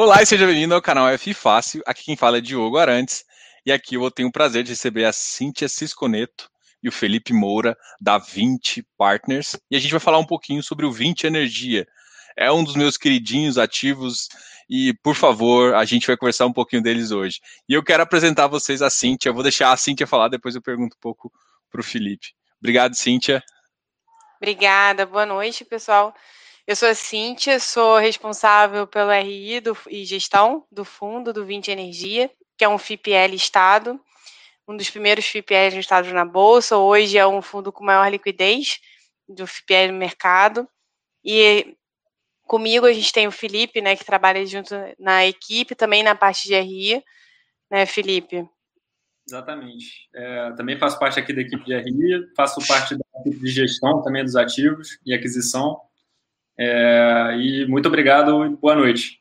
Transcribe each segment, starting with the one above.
Olá e seja bem-vindo ao canal F Fácil. Aqui quem fala é Diogo Arantes e aqui eu tenho o prazer de receber a Cíntia Cisconeto e o Felipe Moura da 20 Partners e a gente vai falar um pouquinho sobre o 20 Energia. É um dos meus queridinhos ativos e, por favor, a gente vai conversar um pouquinho deles hoje. E eu quero apresentar a vocês a Cíntia. Eu vou deixar a Cíntia falar, depois eu pergunto um pouco para o Felipe. Obrigado, Cíntia. Obrigada, boa noite, pessoal. Eu sou a Cíntia, sou responsável pelo RI do, e gestão do fundo do 20 Energia, que é um FIPL Estado, um dos primeiros FIPL listados na Bolsa. Hoje é um fundo com maior liquidez do FIPL no mercado. E comigo a gente tem o Felipe, né, que trabalha junto na equipe, também na parte de RI, né, Felipe? Exatamente. É, também faço parte aqui da equipe de RI, faço parte da equipe de gestão também dos ativos e aquisição. É, e muito obrigado e boa noite.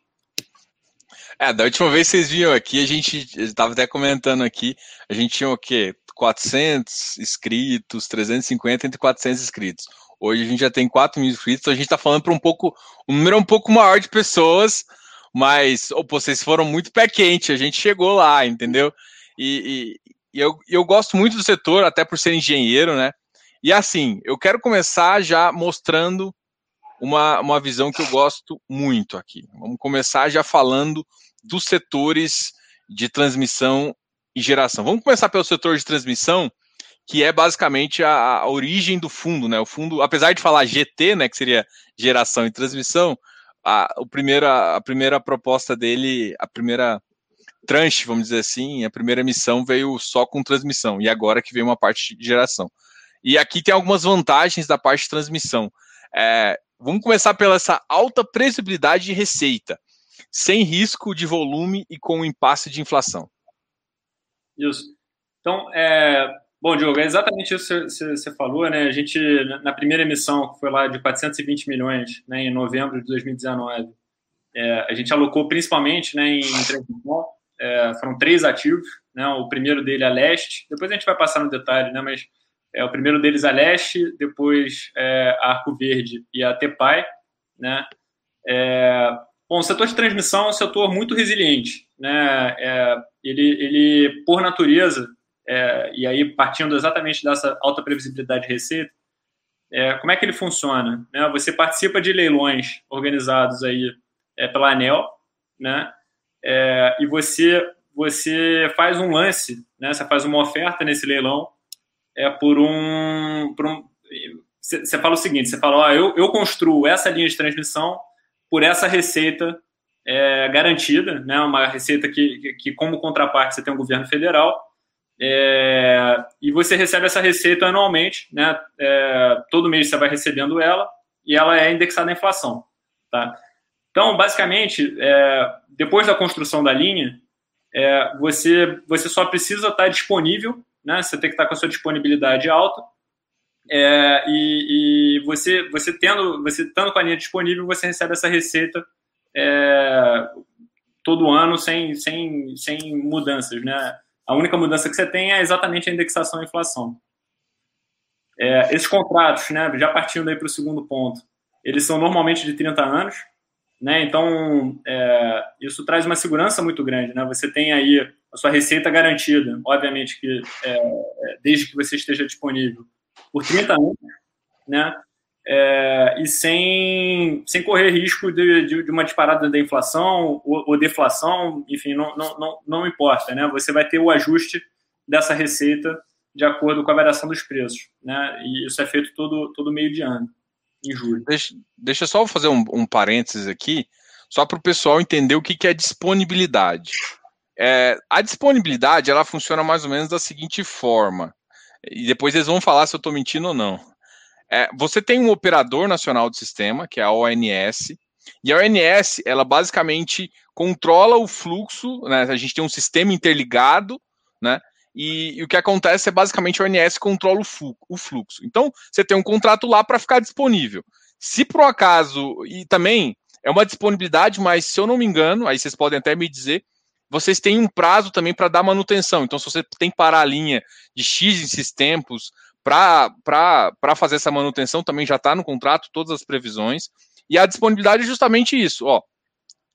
É, da última vez que vocês viram aqui, a gente estava até comentando aqui, a gente tinha o quê? 400 inscritos, 350 entre 400 inscritos. Hoje a gente já tem 4 mil inscritos, então a gente está falando para um pouco, um número um pouco maior de pessoas, mas oh, vocês foram muito pé quente, a gente chegou lá, entendeu? E, e, e eu, eu gosto muito do setor, até por ser engenheiro, né? E assim, eu quero começar já mostrando uma, uma visão que eu gosto muito aqui. Vamos começar já falando dos setores de transmissão e geração. Vamos começar pelo setor de transmissão, que é basicamente a, a, origem do fundo, né? O fundo, apesar de falar GT, né, que seria geração e transmissão, a, o primeiro, a primeira proposta dele, a primeira tranche, vamos dizer assim, a primeira missão veio só com transmissão, e agora que veio uma parte de geração. E aqui tem algumas vantagens da parte de transmissão. É, Vamos começar pela essa alta previsibilidade de receita, sem risco de volume e com impasse de inflação. Isso. Então, é, bom, Diogo, é exatamente isso que você falou, né? A gente, na primeira emissão, que foi lá de 420 milhões, né, em novembro de 2019, é, a gente alocou principalmente né, em transmissão, é, foram três ativos, né? O primeiro dele é a Leste, depois a gente vai passar no detalhe, né? Mas é, o primeiro deles a Leste, depois é, a Arco Verde e a Tepai. Né? É, bom, o setor de transmissão é um setor muito resiliente. Né? É, ele, ele, por natureza, é, e aí partindo exatamente dessa alta previsibilidade de receita, é, como é que ele funciona? Né? Você participa de leilões organizados aí pela ANEL, né? e você, você faz um lance, né? você faz uma oferta nesse leilão é por um. você um fala o seguinte: você fala, ó, eu, eu construo essa linha de transmissão por essa receita é, garantida, né, uma receita que, que, que, como contraparte, você tem um governo federal, é, e você recebe essa receita anualmente, né, é, todo mês você vai recebendo ela, e ela é indexada à inflação. Tá? Então, basicamente, é, depois da construção da linha, é, você, você só precisa estar disponível né? Você tem que estar com a sua disponibilidade alta. É, e, e, você, você tendo, você estando com a linha disponível, você recebe essa receita é, todo ano sem, sem, sem mudanças, né? A única mudança que você tem é exatamente a indexação à inflação. É, esses contratos, né, já partindo aí para o segundo ponto, eles são normalmente de 30 anos, né? Então, é, isso traz uma segurança muito grande, né? Você tem aí a sua receita garantida, obviamente que é, é desde que você esteja disponível por 30 anos, né? É, e sem, sem correr risco de, de, de, uma disparada da inflação ou, ou deflação, enfim, não, não, não, não importa, né? Você vai ter o ajuste dessa receita de acordo com a variação dos preços, né? E isso é feito todo, todo meio de ano em julho. Deixa, deixa eu só fazer um, um parênteses aqui, só para o pessoal entender o que, que é disponibilidade. É, a disponibilidade ela funciona mais ou menos da seguinte forma, e depois eles vão falar se eu estou mentindo ou não. É, você tem um operador nacional de sistema, que é a ONS, e a ONS ela basicamente controla o fluxo, né, a gente tem um sistema interligado, né, e, e, o que acontece é basicamente a ONS controla o, o fluxo. Então, você tem um contrato lá para ficar disponível. Se por um acaso, e também é uma disponibilidade, mas se eu não me engano, aí vocês podem até me dizer, vocês têm um prazo também para dar manutenção. Então, se você tem que parar a linha de X esses tempos para fazer essa manutenção, também já está no contrato, todas as previsões. E a disponibilidade é justamente isso. Ó,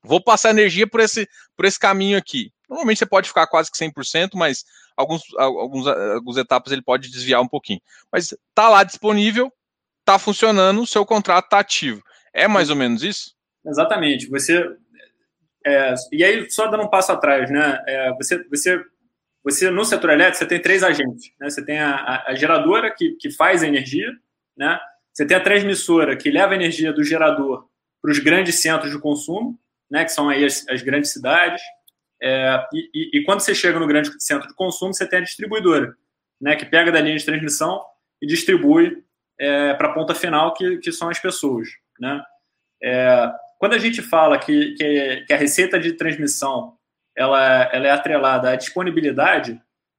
vou passar energia por esse, por esse caminho aqui. Normalmente você pode ficar quase que 100%, mas alguns, alguns, algumas etapas ele pode desviar um pouquinho. Mas tá lá disponível, tá funcionando, o seu contrato tá ativo. É mais ou menos isso? Exatamente. Você é, e aí só dando um passo atrás, né? É, você, você, você no setor elétrico você tem três agentes, né? Você tem a, a, geradora que, que faz a energia, né? Você tem a transmissora que leva a energia do gerador para os grandes centros de consumo, né? Que são aí as, as grandes cidades. É, e, e, e, quando você chega no grande centro de consumo, você tem a distribuidora, né, que pega da linha de transmissão e distribui é, para a ponta final, que, que são as pessoas. Né? É, quando a gente fala que, que, que, a receita de transmissão ela, ela é atrelada à disponibilidade,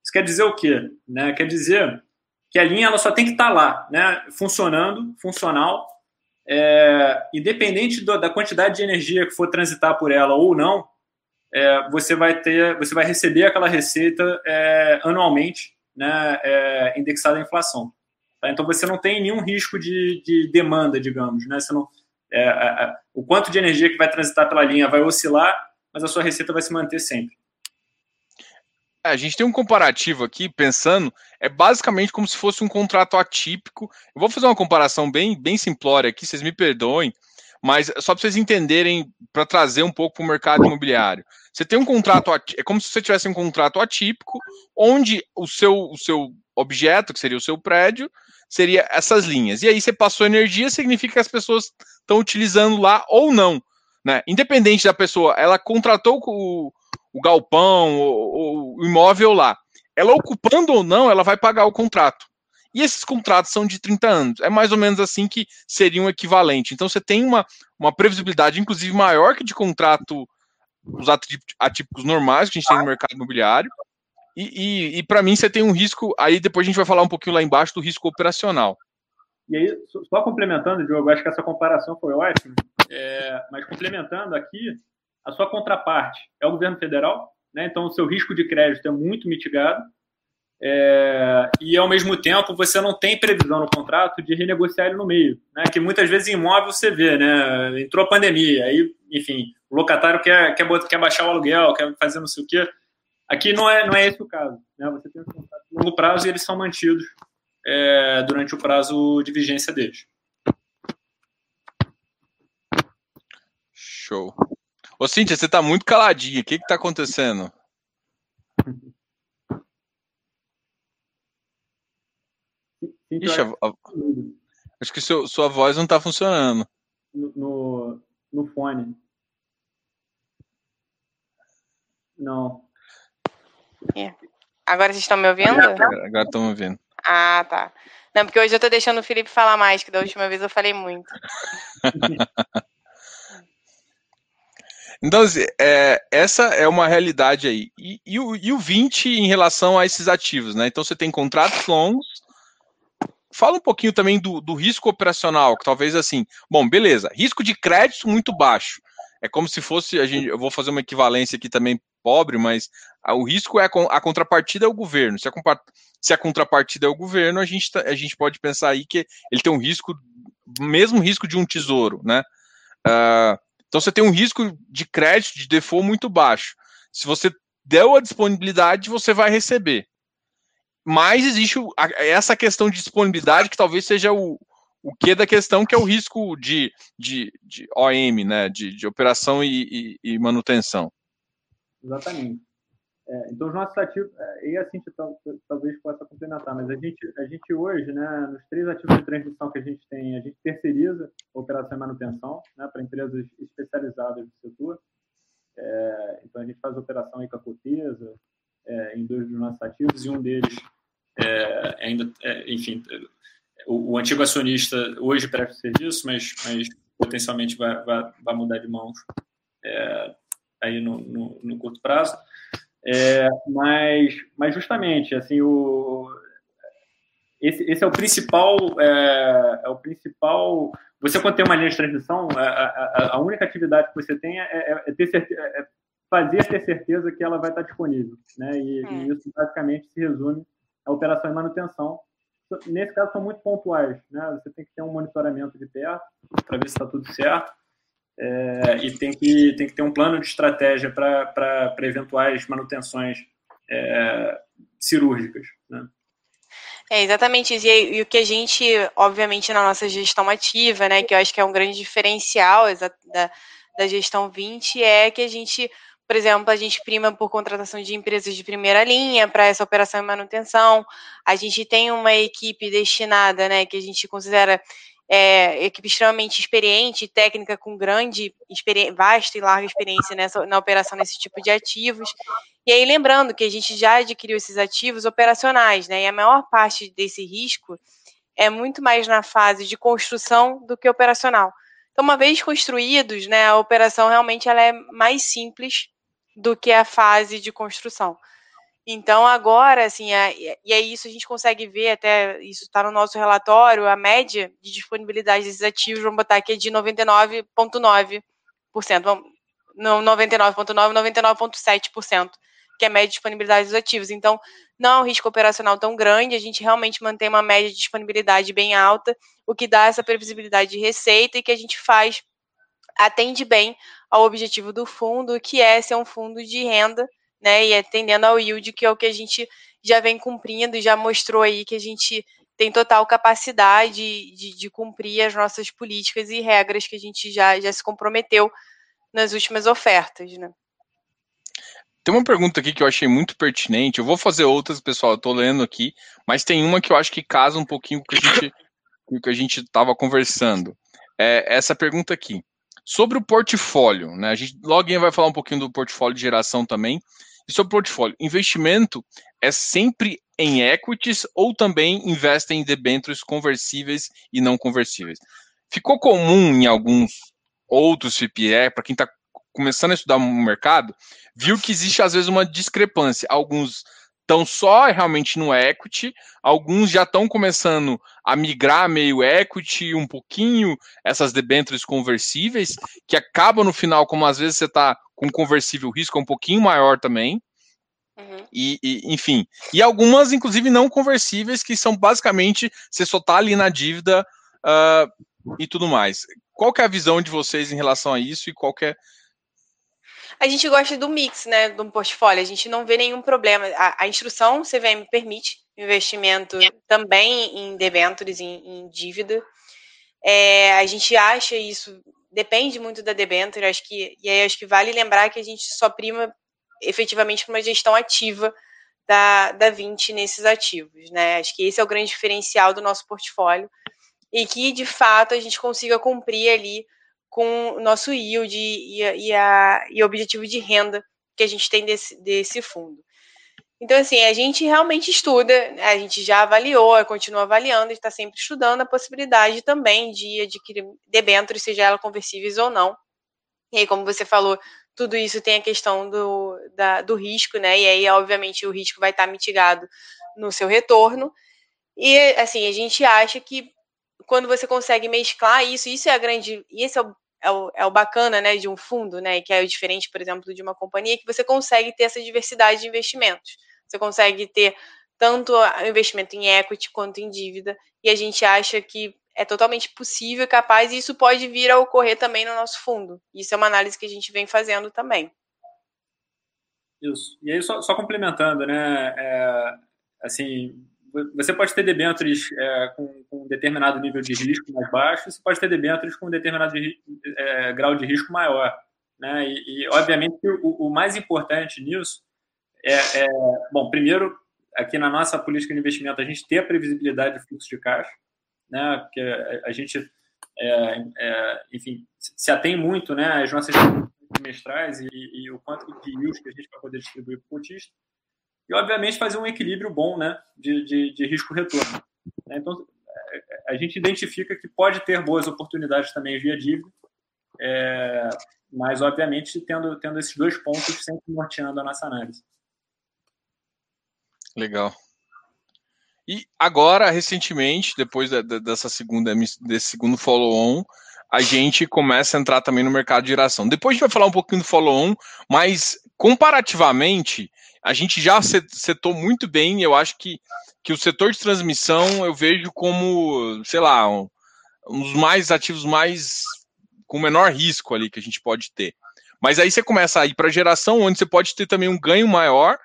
isso quer dizer o quê? Né? Quer dizer que a linha ela só tem que estar tá lá, né? funcionando, funcional, é, independente do, da quantidade de energia que for transitar por ela ou não, é, você vai ter, você vai receber aquela receita é, anualmente, né, é, indexada à inflação. Tá? Então você não tem nenhum risco de, de demanda, digamos, né? Você não, é, o quanto de energia que vai transitar pela linha vai oscilar, mas a sua receita vai se manter sempre. É, a gente tem um comparativo aqui, pensando, é basicamente como se fosse um contrato atípico. Eu vou fazer uma comparação bem, bem simplória aqui, vocês me perdoem, mas só para vocês entenderem, para trazer um pouco para o mercado imobiliário. Você tem um contrato, é como se você tivesse um contrato atípico, onde o seu, o seu objeto, que seria o seu prédio, seria essas linhas. E aí você passou energia, significa que as pessoas estão utilizando lá ou não. Né? Independente da pessoa, ela contratou o, o galpão, o, o imóvel lá. Ela ocupando ou não, ela vai pagar o contrato. E esses contratos são de 30 anos. É mais ou menos assim que seria um equivalente. Então você tem uma, uma previsibilidade, inclusive, maior que de contrato, os atípicos normais que a gente tem no mercado imobiliário. E, e, e para mim você tem um risco. Aí depois a gente vai falar um pouquinho lá embaixo do risco operacional. E aí, só complementando, Diogo, acho que essa comparação foi ótima. É, mas complementando aqui, a sua contraparte é o governo federal, né? então o seu risco de crédito é muito mitigado. É, e ao mesmo tempo você não tem previsão no contrato de renegociar ele no meio, né? Que muitas vezes em imóvel você vê, né? Entrou a pandemia, aí, enfim, o locatário quer, quer, quer baixar o aluguel, quer fazer não sei o quê. Aqui não é, não é esse o caso, né? Você tem um contrato de longo prazo e eles são mantidos é, durante o prazo de vigência deles. Show. Ô, Cíntia, você tá muito caladinha. O que que tá acontecendo? Ixi, a, a, acho que seu, sua voz não está funcionando. No, no, no, fone. Não. É. Agora vocês estão me ouvindo? Agora estão me ouvindo. Ah, tá. Não, porque hoje eu estou deixando o Felipe falar mais, que da última vez eu falei muito. Então, é, essa é uma realidade aí. E, e, o, e o 20 em relação a esses ativos, né? Então, você tem contratos longos, fala um pouquinho também do, do, risco operacional, que talvez assim, bom, beleza, risco de crédito muito baixo. É como se fosse, a gente, eu vou fazer uma equivalência aqui também pobre, mas o risco é a, a, contrapartida é o governo. Se a, se a contrapartida é o governo, a gente, tá, a gente pode pensar aí que ele tem um risco, mesmo risco de um tesouro, né? Uh, então você tem um risco de crédito, de default muito baixo. Se você deu a disponibilidade, você vai receber. Mas existe essa questão de disponibilidade que talvez seja o, o que da questão, que é o risco de, de, de OM, né? De, de operação e, e, e manutenção. Exatamente. É, então, os nossos ativos, é, e assim, talvez possa complementar, mas a gente, a gente hoje, né, nos três ativos de transmissão que a gente tem, a gente terceiriza a operação e manutenção né, para empresas especializadas do setor. É, então, a gente faz operação aí com a Cotesa, é, em dois dos nossos ativos, e um deles é, ainda, é, enfim, o, o, antigo acionista hoje presta serviço, mas, mas potencialmente vai, vai, vai mudar de mãos é, aí no, no, no, curto prazo. É, mas, mas justamente, assim, o, esse, esse é o principal, é, é, o principal. Você quando tem uma linha de transmissão, a, a, a única atividade que você tem é, é, é ter certeza, é fazer ter certeza que ela vai estar disponível, né? E, e hum. isso basicamente se resume à operação e manutenção. Nesse caso são muito pontuais, né? Você tem que ter um monitoramento de perto para ver se está tudo certo. É, e tem que, tem que ter um plano de estratégia para eventuais manutenções é, cirúrgicas. Né? É exatamente isso. E, e, o que a gente, obviamente, na nossa gestão ativa, né, que eu acho que é um grande diferencial da, da gestão 20, é que a gente, por exemplo, a gente prima por contratação de empresas de primeira linha para essa operação e manutenção. A gente tem uma equipe destinada, né, que a gente considera é, equipe extremamente experiente, técnica com grande, vasta e larga experiência nessa, na operação nesse tipo de ativos. E aí, lembrando que a gente já adquiriu esses ativos operacionais, né? E a maior parte desse risco é muito mais na fase de construção do que operacional. Então, uma vez construídos, né, a operação realmente ela é mais simples do que a fase de construção. Então, agora, assim, é, e é isso, a gente consegue ver, até isso está no nosso relatório, a média de disponibilidade desses ativos, vamos botar aqui, é de 99,9%. Não 99,9%, 99,7%, que é a média de disponibilidade dos ativos. Então, não é um risco operacional tão grande, a gente realmente mantém uma média de disponibilidade bem alta, o que dá essa previsibilidade de receita e que a gente faz, atende bem ao objetivo do fundo, que é ser um fundo de renda, né? E atendendo ao yield, que é o que a gente já vem cumprindo, já mostrou aí que a gente tem total capacidade de, de cumprir as nossas políticas e regras que a gente já, já se comprometeu nas últimas ofertas, né? Tem uma pergunta aqui que eu achei muito pertinente. Eu vou fazer outras, pessoal. Eu tô lendo aqui, mas tem uma que eu acho que casa um pouquinho com o que a gente, com o que a gente estava conversando. É essa pergunta aqui. Sobre o portfólio, né? A gente logo vai falar um pouquinho do portfólio de geração também, e sobre portfólio, investimento é sempre em equities ou também investem em debêntures conversíveis e não conversíveis. Ficou comum em alguns outros FPE, para quem está começando a estudar o mercado, viu que existe às vezes uma discrepância. Alguns estão só realmente no equity, alguns já estão começando a migrar meio equity, um pouquinho essas debêntures conversíveis, que acabam no final, como às vezes você está com conversível risco é um pouquinho maior também. Uhum. E, e, enfim, e algumas, inclusive, não conversíveis, que são basicamente você só tá ali na dívida uh, e tudo mais. Qual que é a visão de vocês em relação a isso e qual que é a gente gosta do mix, né, do portfólio. A gente não vê nenhum problema. A, a instrução CVM permite investimento também em debêntures, em, em dívida. É, a gente acha isso depende muito da debênture, acho que e aí acho que vale lembrar que a gente só prima efetivamente para uma gestão ativa da, da 20 nesses ativos, né? Acho que esse é o grande diferencial do nosso portfólio e que de fato a gente consiga cumprir ali com o nosso yield e, e, a, e o objetivo de renda que a gente tem desse, desse fundo. Então, assim, a gente realmente estuda, a gente já avaliou, continua avaliando, está sempre estudando a possibilidade também de adquirir debêntures, seja ela conversíveis ou não. E aí, como você falou, tudo isso tem a questão do, da, do risco, né? E aí, obviamente, o risco vai estar mitigado no seu retorno. E, assim, a gente acha que quando você consegue mesclar isso, isso é a grande. Esse é o, é o, é o bacana, né, de um fundo, né? Que é o diferente, por exemplo, de uma companhia, que você consegue ter essa diversidade de investimentos. Você consegue ter tanto investimento em equity quanto em dívida, e a gente acha que é totalmente possível capaz, e isso pode vir a ocorrer também no nosso fundo. Isso é uma análise que a gente vem fazendo também. Isso. E aí, só, só complementando, né? É, assim, você pode ter debêntures é, com, com, um determinado nível de risco mais baixo, você pode ter debêntures com um determinado de, é, grau de risco maior. Né? E, e obviamente, o, o, mais importante nisso é, é, bom, primeiro, aqui na nossa política de investimento, a gente ter a previsibilidade de fluxo de caixa, né? Porque a, a gente, é, é, enfim, se atém muito, né, às nossas trimestrais e, e, o quanto de yield que a gente vai poder distribuir para o cotista. E, obviamente, fazer um equilíbrio bom, né, de, de, de risco-retorno. Né? Então, é, a gente identifica que pode ter boas oportunidades também via dívida, é, mas, obviamente, tendo, tendo esses dois pontos sempre norteando a nossa análise. Legal. E agora, recentemente, depois da, da, dessa segunda, desse segundo follow-on, a gente começa a entrar também no mercado de geração. Depois a gente vai falar um pouquinho do follow-on, mas comparativamente, a gente já setou muito bem. Eu acho que, que o setor de transmissão eu vejo como, sei lá, um, um dos mais ativos mais com menor risco ali que a gente pode ter. Mas aí você começa a ir para geração, onde você pode ter também um ganho maior,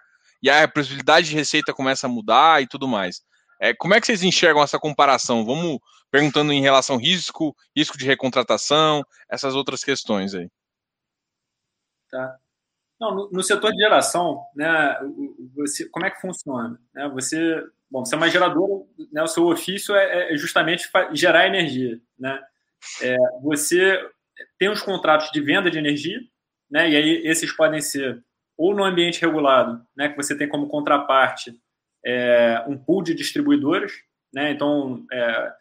e a possibilidade de receita começa a mudar e tudo mais. É, como é que vocês enxergam essa comparação? Vamos perguntando em relação ao risco, risco de recontratação, essas outras questões aí. Tá. Não, no, no, setor de geração, né, você, como é que funciona? Né, você, bom, você é uma geradora, né, o seu ofício é, é justamente gerar energia. Né? É, você tem os contratos de venda de energia, né? E aí esses podem ser ou no ambiente regulado, né? Que você tem como contraparte é, um pool de distribuidores, né? Então, é,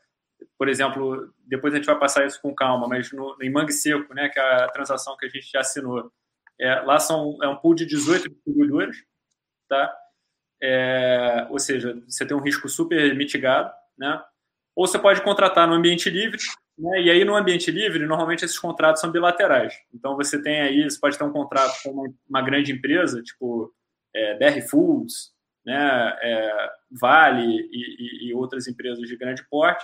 por exemplo, depois a gente vai passar isso com calma, mas no, em Mangue Seco, né? Que é a transação que a gente já assinou, é, lá são é um pool de 18 distribuidores, tá? É, ou seja, você tem um risco super mitigado, né? Ou você pode contratar no ambiente livre, né? E aí, no ambiente livre, normalmente esses contratos são bilaterais. Então, você tem aí, você pode ter um contrato com uma, uma grande empresa, tipo é, Foods, né? É, Vale e, e, e, outras empresas de grande porte,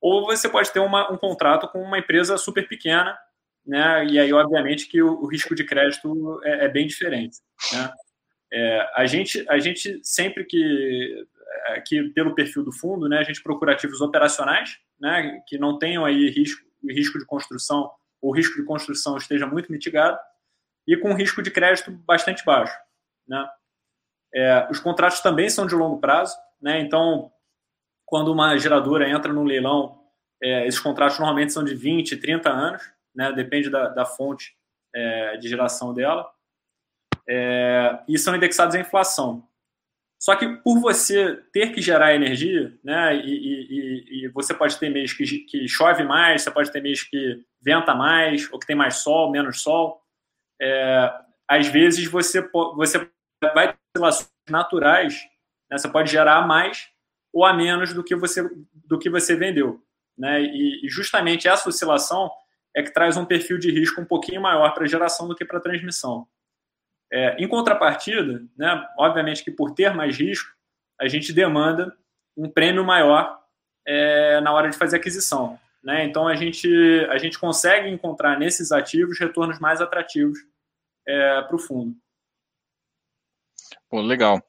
ou você pode ter uma, um contrato com uma empresa super pequena, né? E aí, obviamente, que o, o risco de crédito é, é bem diferente, né? É, a, gente, a gente sempre que aqui pelo perfil do fundo, né, a gente procura ativos operacionais, né, que não tenham aí risco, risco de construção, ou risco de construção esteja muito mitigado, e com risco de crédito bastante baixo. Né. É, os contratos também são de longo prazo, né, então, quando uma geradora entra no leilão, é, esses contratos normalmente são de 20, 30 anos, né, depende da, da fonte é, de geração dela, é, e são indexados à inflação. Só que por você ter que gerar energia, né, e, e, e você pode ter mês que, que, chove mais, você pode ter mês que venta mais, ou que tem mais sol, menos sol, é, às vezes você, você vai ter relações naturais, né, você pode gerar mais ou a menos do que você, do que você vendeu. Né, e, e justamente essa oscilação é que traz um perfil de risco um pouquinho maior para geração do que para transmissão. É, em contrapartida, né, obviamente que por ter mais risco, a gente demanda um prêmio maior é, na hora de fazer aquisição. Né? Então a gente, a gente consegue encontrar nesses ativos retornos mais atrativos é, para o fundo. Pô, legal.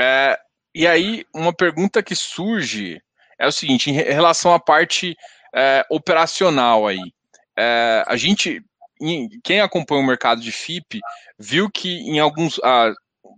É, e aí, uma pergunta que surge é o seguinte, em relação à parte é, operacional aí. É, a gente quem acompanha o mercado de FIP viu que em alguns ah,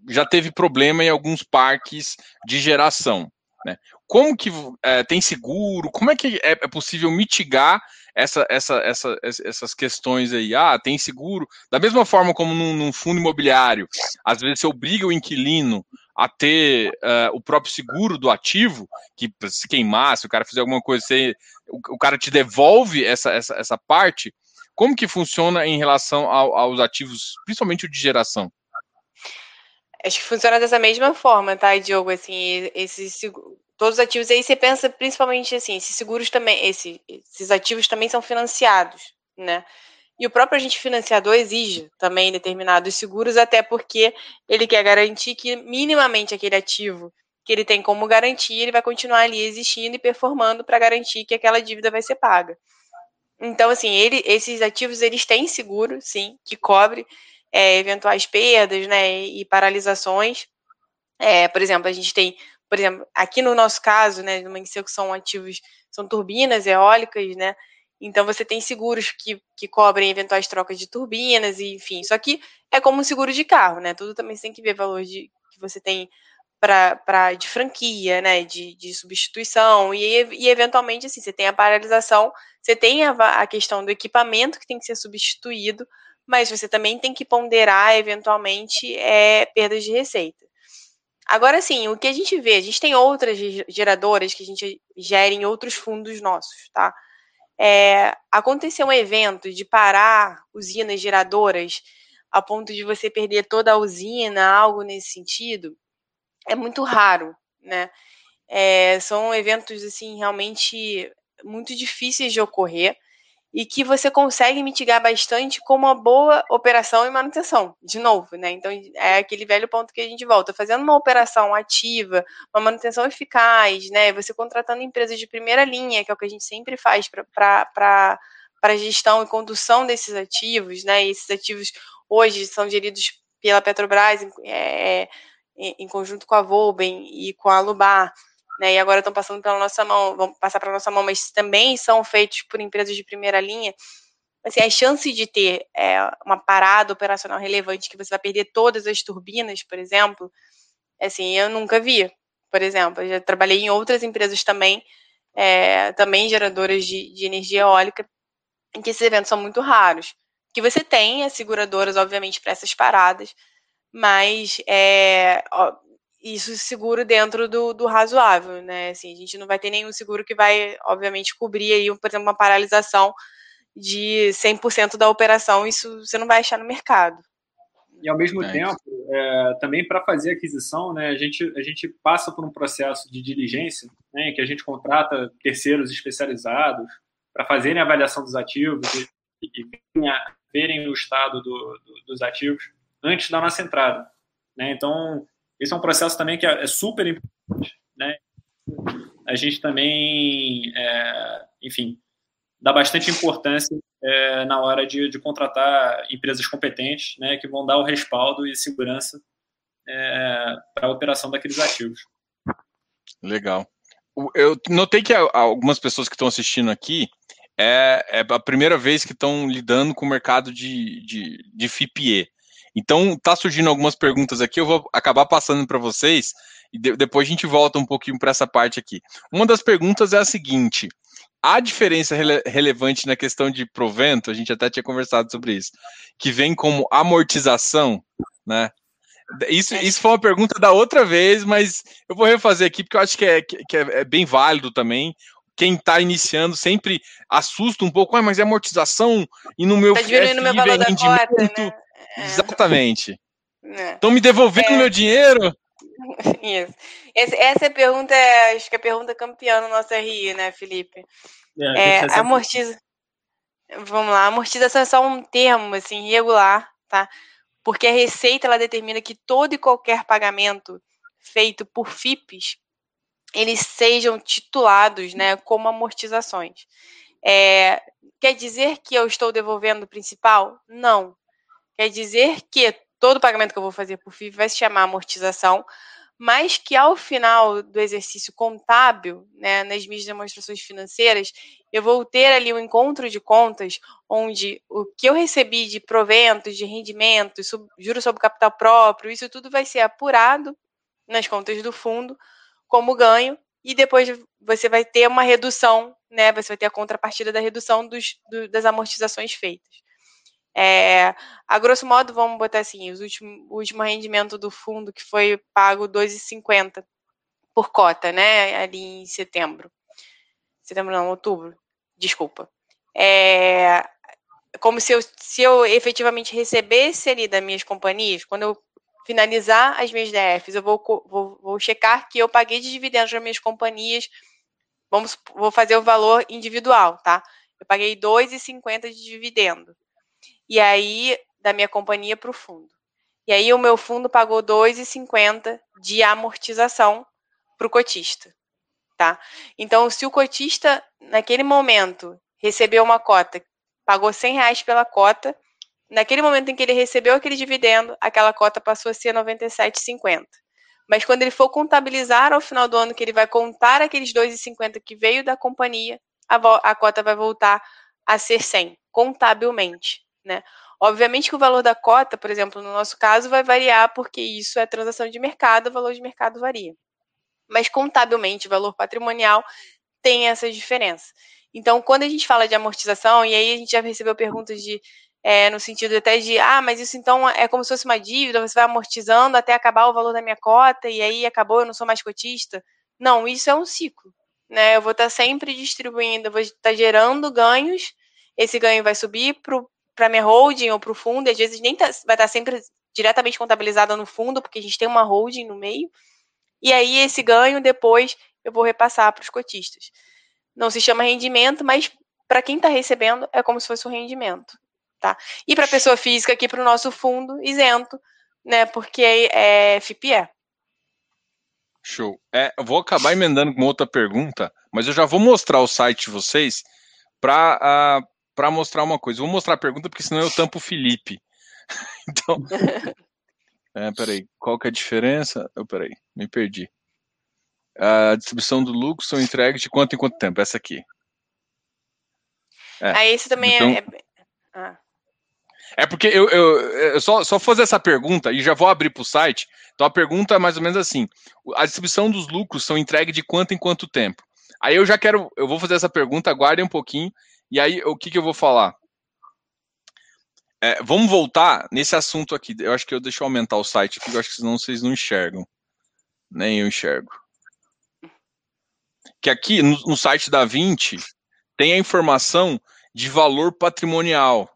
já teve problema em alguns parques de geração. Né? Como que é, tem seguro? Como é que é, é possível mitigar essa, essa, essa, essas questões aí? Ah, tem seguro. Da mesma forma como num, num fundo imobiliário, às vezes você obriga o inquilino a ter uh, o próprio seguro do ativo, que se queimar, se o cara fizer alguma coisa, você, o, o cara te devolve essa, essa, essa parte. Como que funciona em relação ao, aos ativos, principalmente o de geração? Acho que funciona dessa mesma forma, tá, Diogo? Assim, esses todos os ativos aí você pensa principalmente assim, esses seguros também, esse, esses ativos também são financiados, né? E o próprio agente financiador exige também determinados seguros, até porque ele quer garantir que minimamente aquele ativo que ele tem como garantia, ele vai continuar ali existindo e performando para garantir que aquela dívida vai ser paga. Então, assim, ele, esses ativos eles têm seguro, sim, que cobre é, eventuais perdas, né, e paralisações. É, por exemplo, a gente tem, por exemplo, aqui no nosso caso, né, Mangueceu, que são ativos, são turbinas eólicas, né, então você tem seguros que, que cobrem eventuais trocas de turbinas, e enfim. Só que é como um seguro de carro, né? Tudo também tem que ver valor de que você tem para de franquia, né, de, de substituição, e, e eventualmente, assim, você tem a paralisação, você tem a, a questão do equipamento que tem que ser substituído, mas você também tem que ponderar, eventualmente, é, perdas de receita. Agora, sim, o que a gente vê, a gente tem outras geradoras que a gente gera em outros fundos nossos, tá? É, aconteceu um evento de parar usinas geradoras a ponto de você perder toda a usina, algo nesse sentido, é muito raro, né? É, são eventos assim realmente muito difíceis de ocorrer e que você consegue mitigar bastante com uma boa operação e manutenção, de novo, né? Então é aquele velho ponto que a gente volta, fazendo uma operação ativa, uma manutenção eficaz, né? Você contratando empresas de primeira linha, que é o que a gente sempre faz para para gestão e condução desses ativos, né? E esses ativos hoje são geridos pela Petrobras é, em, em, conjunto com a Volben e com a Lubar, né? E agora estão passando pela nossa mão, vão passar para nossa mão, mas também são feitos por empresas de primeira linha. Assim, a chance de ter é, uma parada operacional relevante que você vai perder todas as turbinas, por exemplo, assim, eu nunca vi. Por exemplo, eu já trabalhei em outras empresas também, é, também geradoras de, de energia eólica, em que esses eventos são muito raros. Que você tem as seguradoras, obviamente, para essas paradas, mas é, isso seguro dentro do, do, razoável, né? Assim, a gente não vai ter nenhum seguro que vai, obviamente, cobrir aí, por exemplo, uma paralisação de 100% da operação, isso você não vai achar no mercado. E ao mesmo é tempo, é, também para fazer aquisição, né, a gente, a gente passa por um processo de diligência, né, que a gente contrata terceiros especializados para fazerem a avaliação dos ativos e, e verem o estado do, do, dos ativos antes da nossa entrada. Né? Então, esse é um processo também que é, é super importante. Né? A gente também, é, enfim, dá bastante importância é, na hora de, de, contratar empresas competentes, né, que vão dar o respaldo e segurança é, para a operação daqueles ativos. Legal. Eu notei que algumas pessoas que estão assistindo aqui é, é a primeira vez que estão lidando com o mercado de, de, de FIPE. Então, tá surgindo algumas perguntas aqui, eu vou acabar passando para vocês e de, depois a gente volta um pouquinho para essa parte aqui. Uma das perguntas é a seguinte: há diferença rele relevante na questão de provento, a gente até tinha conversado sobre isso, que vem como amortização, né? Isso, é. isso foi uma pergunta da outra vez, mas eu vou refazer aqui porque eu acho que é, que é, é bem válido também. Quem está iniciando sempre assusta um pouco, ah, mas é amortização e no meu tá diminuindo meu valor rendimento. Cota, né? É. Exatamente. Estão é. me devolvendo é. meu dinheiro? Isso. Esse, essa é a pergunta, acho que é a pergunta campeã no nosso RI, né, Felipe? É, é amortiza... Vamos lá, amortização é só um termo, assim, regular, tá? Porque a Receita, ela determina que todo e qualquer pagamento feito por FIPs, eles sejam titulados, né, como amortizações. É, quer dizer que eu estou devolvendo o principal? Não. Quer dizer que todo pagamento que eu vou fazer por FII vai se chamar amortização, mas que ao final do exercício contábil, né, nas minhas demonstrações financeiras, eu vou ter ali um encontro de contas onde o que eu recebi de proventos, de rendimentos, juros sobre capital próprio, isso tudo vai ser apurado nas contas do fundo como ganho e depois você vai ter uma redução, né? Você vai ter a contrapartida da redução dos, do, das amortizações feitas. É, a grosso modo, vamos botar assim, os último, o último rendimento do fundo que foi pago 2,50 por cota, né? Ali em setembro. Setembro não, outubro. Desculpa. É, como se eu, se eu efetivamente recebesse ali das minhas companhias, quando eu finalizar as minhas DFs, eu vou, vou, vou checar que eu paguei de dividendos nas minhas companhias. Vamos, vou fazer o valor individual, tá? Eu paguei 2,50 de dividendo e aí da minha companhia para o fundo. E aí o meu fundo pagou 2,50 de amortização para o cotista, tá? Então, se o cotista naquele momento recebeu uma cota, pagou 100 reais pela cota, naquele momento em que ele recebeu aquele dividendo, aquela cota passou a ser 97,50. Mas quando ele for contabilizar ao final do ano, que ele vai contar aqueles 2,50 que veio da companhia, a, a cota vai voltar a ser 100, contabilmente né? Obviamente que o valor da cota, por exemplo, no nosso caso, vai variar porque isso é transação de mercado, o valor de mercado varia. Mas contabilmente, o valor patrimonial tem essa diferença. Então, quando a gente fala de amortização, e aí a gente já recebeu perguntas de é, no sentido até de, ah, mas isso então é como se fosse uma dívida, você vai amortizando até acabar o valor da minha cota, e aí acabou, eu não sou mais cotista. Não, isso é um ciclo. Né? Eu vou estar sempre distribuindo, eu vou estar gerando ganhos, esse ganho vai subir para para minha holding ou para o fundo, às vezes nem tá, vai estar tá sempre diretamente contabilizada no fundo, porque a gente tem uma holding no meio, e aí esse ganho depois eu vou repassar para os cotistas. Não se chama rendimento, mas para quem está recebendo é como se fosse um rendimento. Tá? E para pessoa física aqui para o nosso fundo, isento, né? Porque é FIPE. Show. É, eu vou acabar emendando com outra pergunta, mas eu já vou mostrar o site de vocês para uh, para mostrar uma coisa. Vou mostrar a pergunta, porque senão eu tampo o Felipe. então. É, peraí, qual que é a diferença? Oh, peraí, me perdi. A distribuição do lucro são entregues de quanto em quanto tempo? Essa aqui. É. Ah, esse também então, é. é ah. É porque eu, eu, eu, só, só fazer essa pergunta e já vou abrir para o site. Então a pergunta é mais ou menos assim: a distribuição dos lucros são entregues de quanto em quanto tempo? Aí eu já quero, eu vou fazer essa pergunta, aguardem um pouquinho, e aí o que, que eu vou falar? É, vamos voltar nesse assunto aqui. Eu acho que eu deixo aumentar o site aqui, eu acho que senão vocês não enxergam. Nem eu enxergo. Que aqui no, no site da 20 tem a informação de valor patrimonial.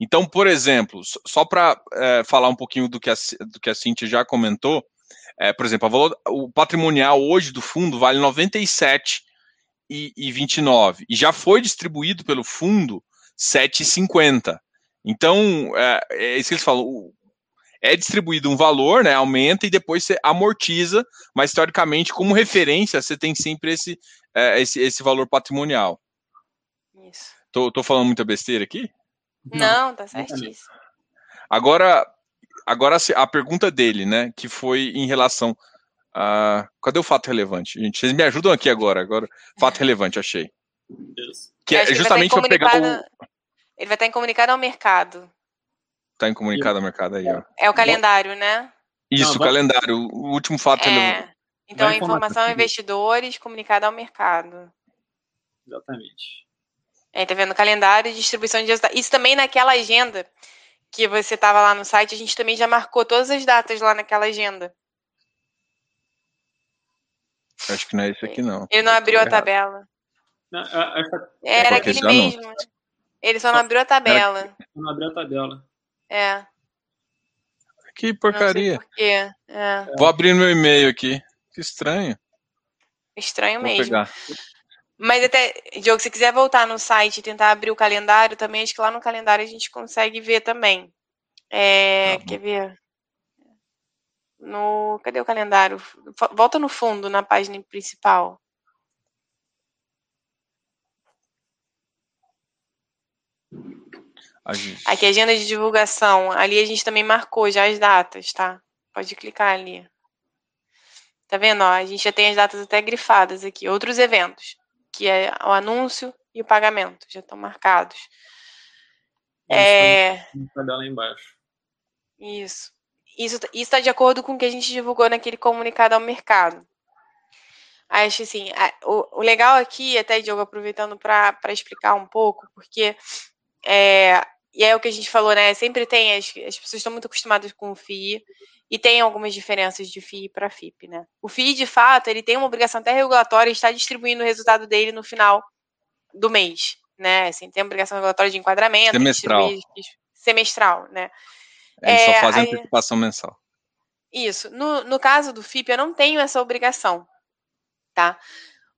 Então, por exemplo, só para é, falar um pouquinho do que a, do que a Cintia já comentou, é, por exemplo, valor, o patrimonial hoje do fundo vale 97 e, e 29 e já foi distribuído pelo fundo 7,50. Então, é, é isso que eles falam. É distribuído um valor, né? Aumenta e depois você amortiza, mas teoricamente, como referência, você tem sempre esse, é, esse, esse valor patrimonial. Isso. Tô, tô falando muita besteira aqui? Não, tá certíssimo. Agora, agora a pergunta dele, né? Que foi em relação a. Cadê o fato relevante? Gente, vocês me ajudam aqui agora. Agora, fato relevante, achei. Que é justamente para pegar o. Ele vai estar em comunicado ao mercado. Está em comunicado ao mercado aí, ó. É o calendário, né? Isso, Não, o calendário. O último fato. É. Então, a informação a investidores, comunicado ao mercado. Exatamente. É, tá vendo? Calendário e distribuição de resultados. Isso também naquela agenda que você estava lá no site, a gente também já marcou todas as datas lá naquela agenda. Acho que não é isso aqui, não. Ele não abriu a tabela. Não, Era aquele mesmo. Não. Ele só não abriu a tabela. Não abriu a tabela. É. Que porcaria. Por quê. É. Vou abrir meu e-mail aqui. Que estranho. Estranho Vou mesmo. Pegar. Mas até, Diogo, se quiser voltar no site e tentar abrir o calendário também, acho que lá no calendário a gente consegue ver também. É, tá quer ver? No, cadê o calendário? Volta no fundo, na página principal. Gente... Aqui, agenda de divulgação. Ali a gente também marcou já as datas, tá? Pode clicar ali. Tá vendo? Ó, a gente já tem as datas até grifadas aqui. Outros eventos, que é o anúncio e o pagamento, já estão marcados. É... Tá lá embaixo. Isso. Isso está de acordo com o que a gente divulgou naquele comunicado ao mercado. Acho assim, o, o legal aqui, até Diogo, aproveitando para explicar um pouco, porque é, e é o que a gente falou, né? Sempre tem, as, as pessoas estão muito acostumadas com o FII e tem algumas diferenças de FII para FIP, né? O FII, de fato, ele tem uma obrigação até regulatória de estar distribuindo o resultado dele no final do mês, né? Assim, tem obrigação regulatória de enquadramento. Semestral. Semestral, né? Eles é, só fazem aí, antecipação mensal. Isso. No, no caso do FIP, eu não tenho essa obrigação, tá?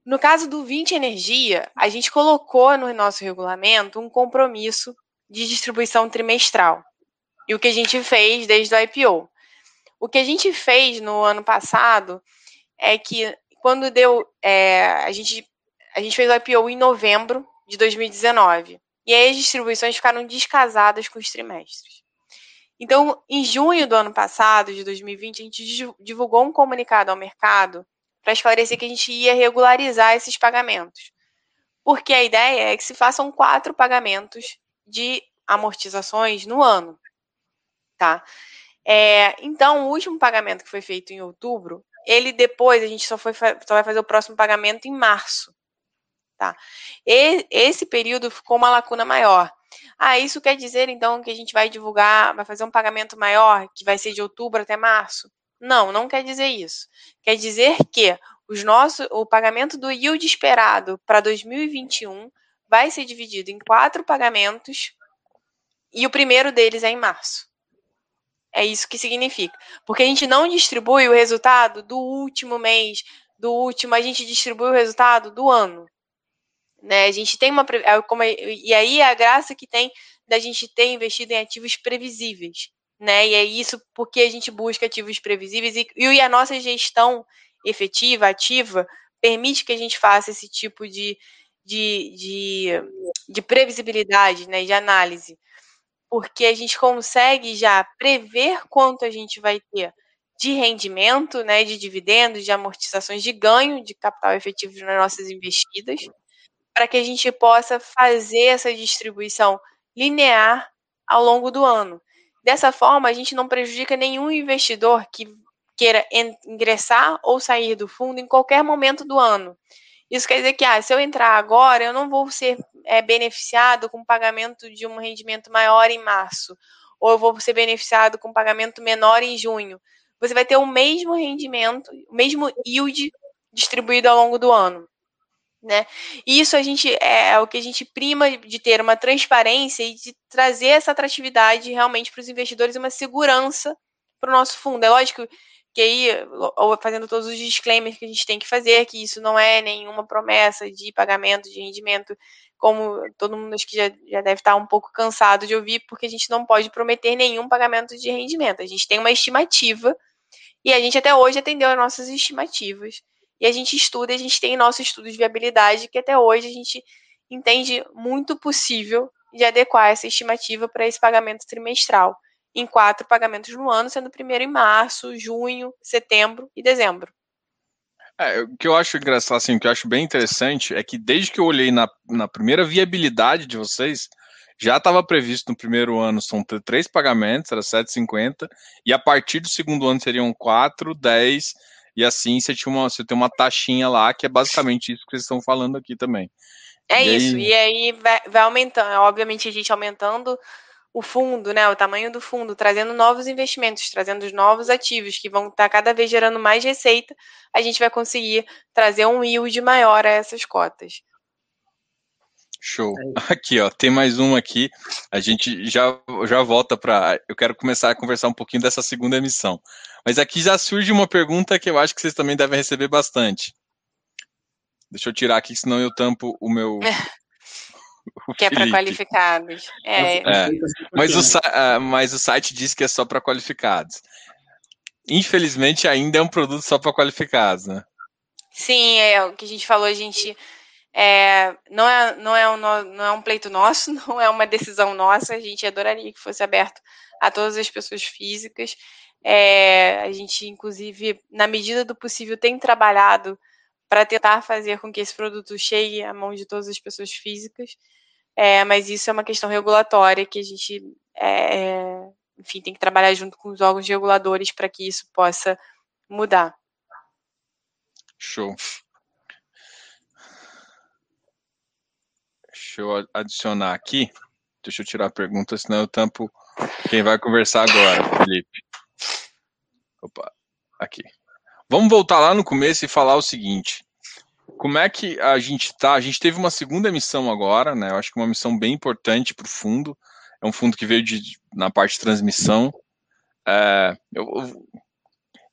No caso do 20 Energia, a gente colocou no nosso regulamento um compromisso de distribuição trimestral. E o que a gente fez desde o IPO. O que a gente fez no ano passado é que quando deu. É, a, gente, a gente fez o IPO em novembro de 2019. E aí as distribuições ficaram descasadas com os trimestres. Então, em junho do ano passado, de 2020, a gente divulgou um comunicado ao mercado para esclarecer que a gente ia regularizar esses pagamentos. Porque a ideia é que se façam quatro pagamentos de amortizações no ano, tá? É, então, o último pagamento que foi feito em outubro, ele depois, a gente só, foi, só vai fazer o próximo pagamento em março, tá? E, esse período ficou uma lacuna maior. Ah, isso quer dizer, então, que a gente vai divulgar, vai fazer um pagamento maior, que vai ser de outubro até março? Não, não quer dizer isso. Quer dizer que os nossos, o pagamento do yield esperado para 2021 vai ser dividido em quatro pagamentos e o primeiro deles é em março. É isso que significa. Porque a gente não distribui o resultado do último mês, do último, a gente distribui o resultado do ano. Né? A gente tem uma. É como, e aí é a graça que tem da gente ter investido em ativos previsíveis. Né? E é isso porque a gente busca ativos previsíveis e, e a nossa gestão efetiva, ativa, permite que a gente faça esse tipo de, de, de, de previsibilidade, né, de análise, porque a gente consegue já prever quanto a gente vai ter de rendimento, né, de dividendos, de amortizações, de ganho de capital efetivo nas nossas investidas, para que a gente possa fazer essa distribuição linear ao longo do ano. Dessa forma, a gente não prejudica nenhum investidor que queira ingressar ou sair do fundo em qualquer momento do ano. Isso quer dizer que, ah, se eu entrar agora, eu não vou ser é, beneficiado com pagamento de um rendimento maior em março, ou eu vou ser beneficiado com pagamento menor em junho. Você vai ter o mesmo rendimento, o mesmo yield distribuído ao longo do ano. Né? E isso a gente é, é o que a gente prima de ter uma transparência e de trazer essa atratividade realmente para os investidores e uma segurança para o nosso fundo. É lógico que aí, fazendo todos os disclaimers que a gente tem que fazer, que isso não é nenhuma promessa de pagamento, de rendimento, como todo mundo acho que já, já deve estar um pouco cansado de ouvir, porque a gente não pode prometer nenhum pagamento de rendimento. A gente tem uma estimativa e a gente até hoje atendeu as nossas estimativas. E a gente estuda, a gente tem nosso estudo de viabilidade, que até hoje a gente entende muito possível de adequar essa estimativa para esse pagamento trimestral em quatro pagamentos no ano, sendo o primeiro em março, junho, setembro e dezembro. É, o que eu acho engraçado, assim, o que eu acho bem interessante é que desde que eu olhei na, na primeira viabilidade de vocês, já estava previsto no primeiro ano, são três pagamentos, era 7,50, e a partir do segundo ano seriam 4, 10, e assim você, tinha uma, você tem uma taxinha lá, que é basicamente isso que vocês estão falando aqui também. É e isso, aí... e aí vai, vai aumentando, obviamente a gente aumentando o fundo, né, o tamanho do fundo, trazendo novos investimentos, trazendo novos ativos que vão estar tá cada vez gerando mais receita, a gente vai conseguir trazer um yield maior a essas cotas. Show. Aqui, ó, tem mais um aqui. A gente já, já volta para. Eu quero começar a conversar um pouquinho dessa segunda emissão. Mas aqui já surge uma pergunta que eu acho que vocês também devem receber bastante. Deixa eu tirar aqui, senão eu tampo o meu. Que é para qualificados. É. É. Mas, o, uh, mas o site diz que é só para qualificados. Infelizmente, ainda é um produto só para qualificados, né? Sim, é o que a gente falou, a gente. É, não, é, não, é um, não é um pleito nosso, não é uma decisão nossa, a gente adoraria que fosse aberto a todas as pessoas físicas. É, a gente, inclusive, na medida do possível, tem trabalhado para tentar fazer com que esse produto chegue à mão de todas as pessoas físicas. É, mas isso é uma questão regulatória que a gente, é, enfim, tem que trabalhar junto com os órgãos reguladores para que isso possa mudar. Show. Deixa eu adicionar aqui. Deixa eu tirar a pergunta, senão eu tampo quem vai conversar agora, Felipe. Opa, aqui. Vamos voltar lá no começo e falar o seguinte como é que a gente tá? A gente teve uma segunda missão agora, né? Eu acho que uma missão bem importante para o fundo. É um fundo que veio de, na parte de transmissão. É, eu,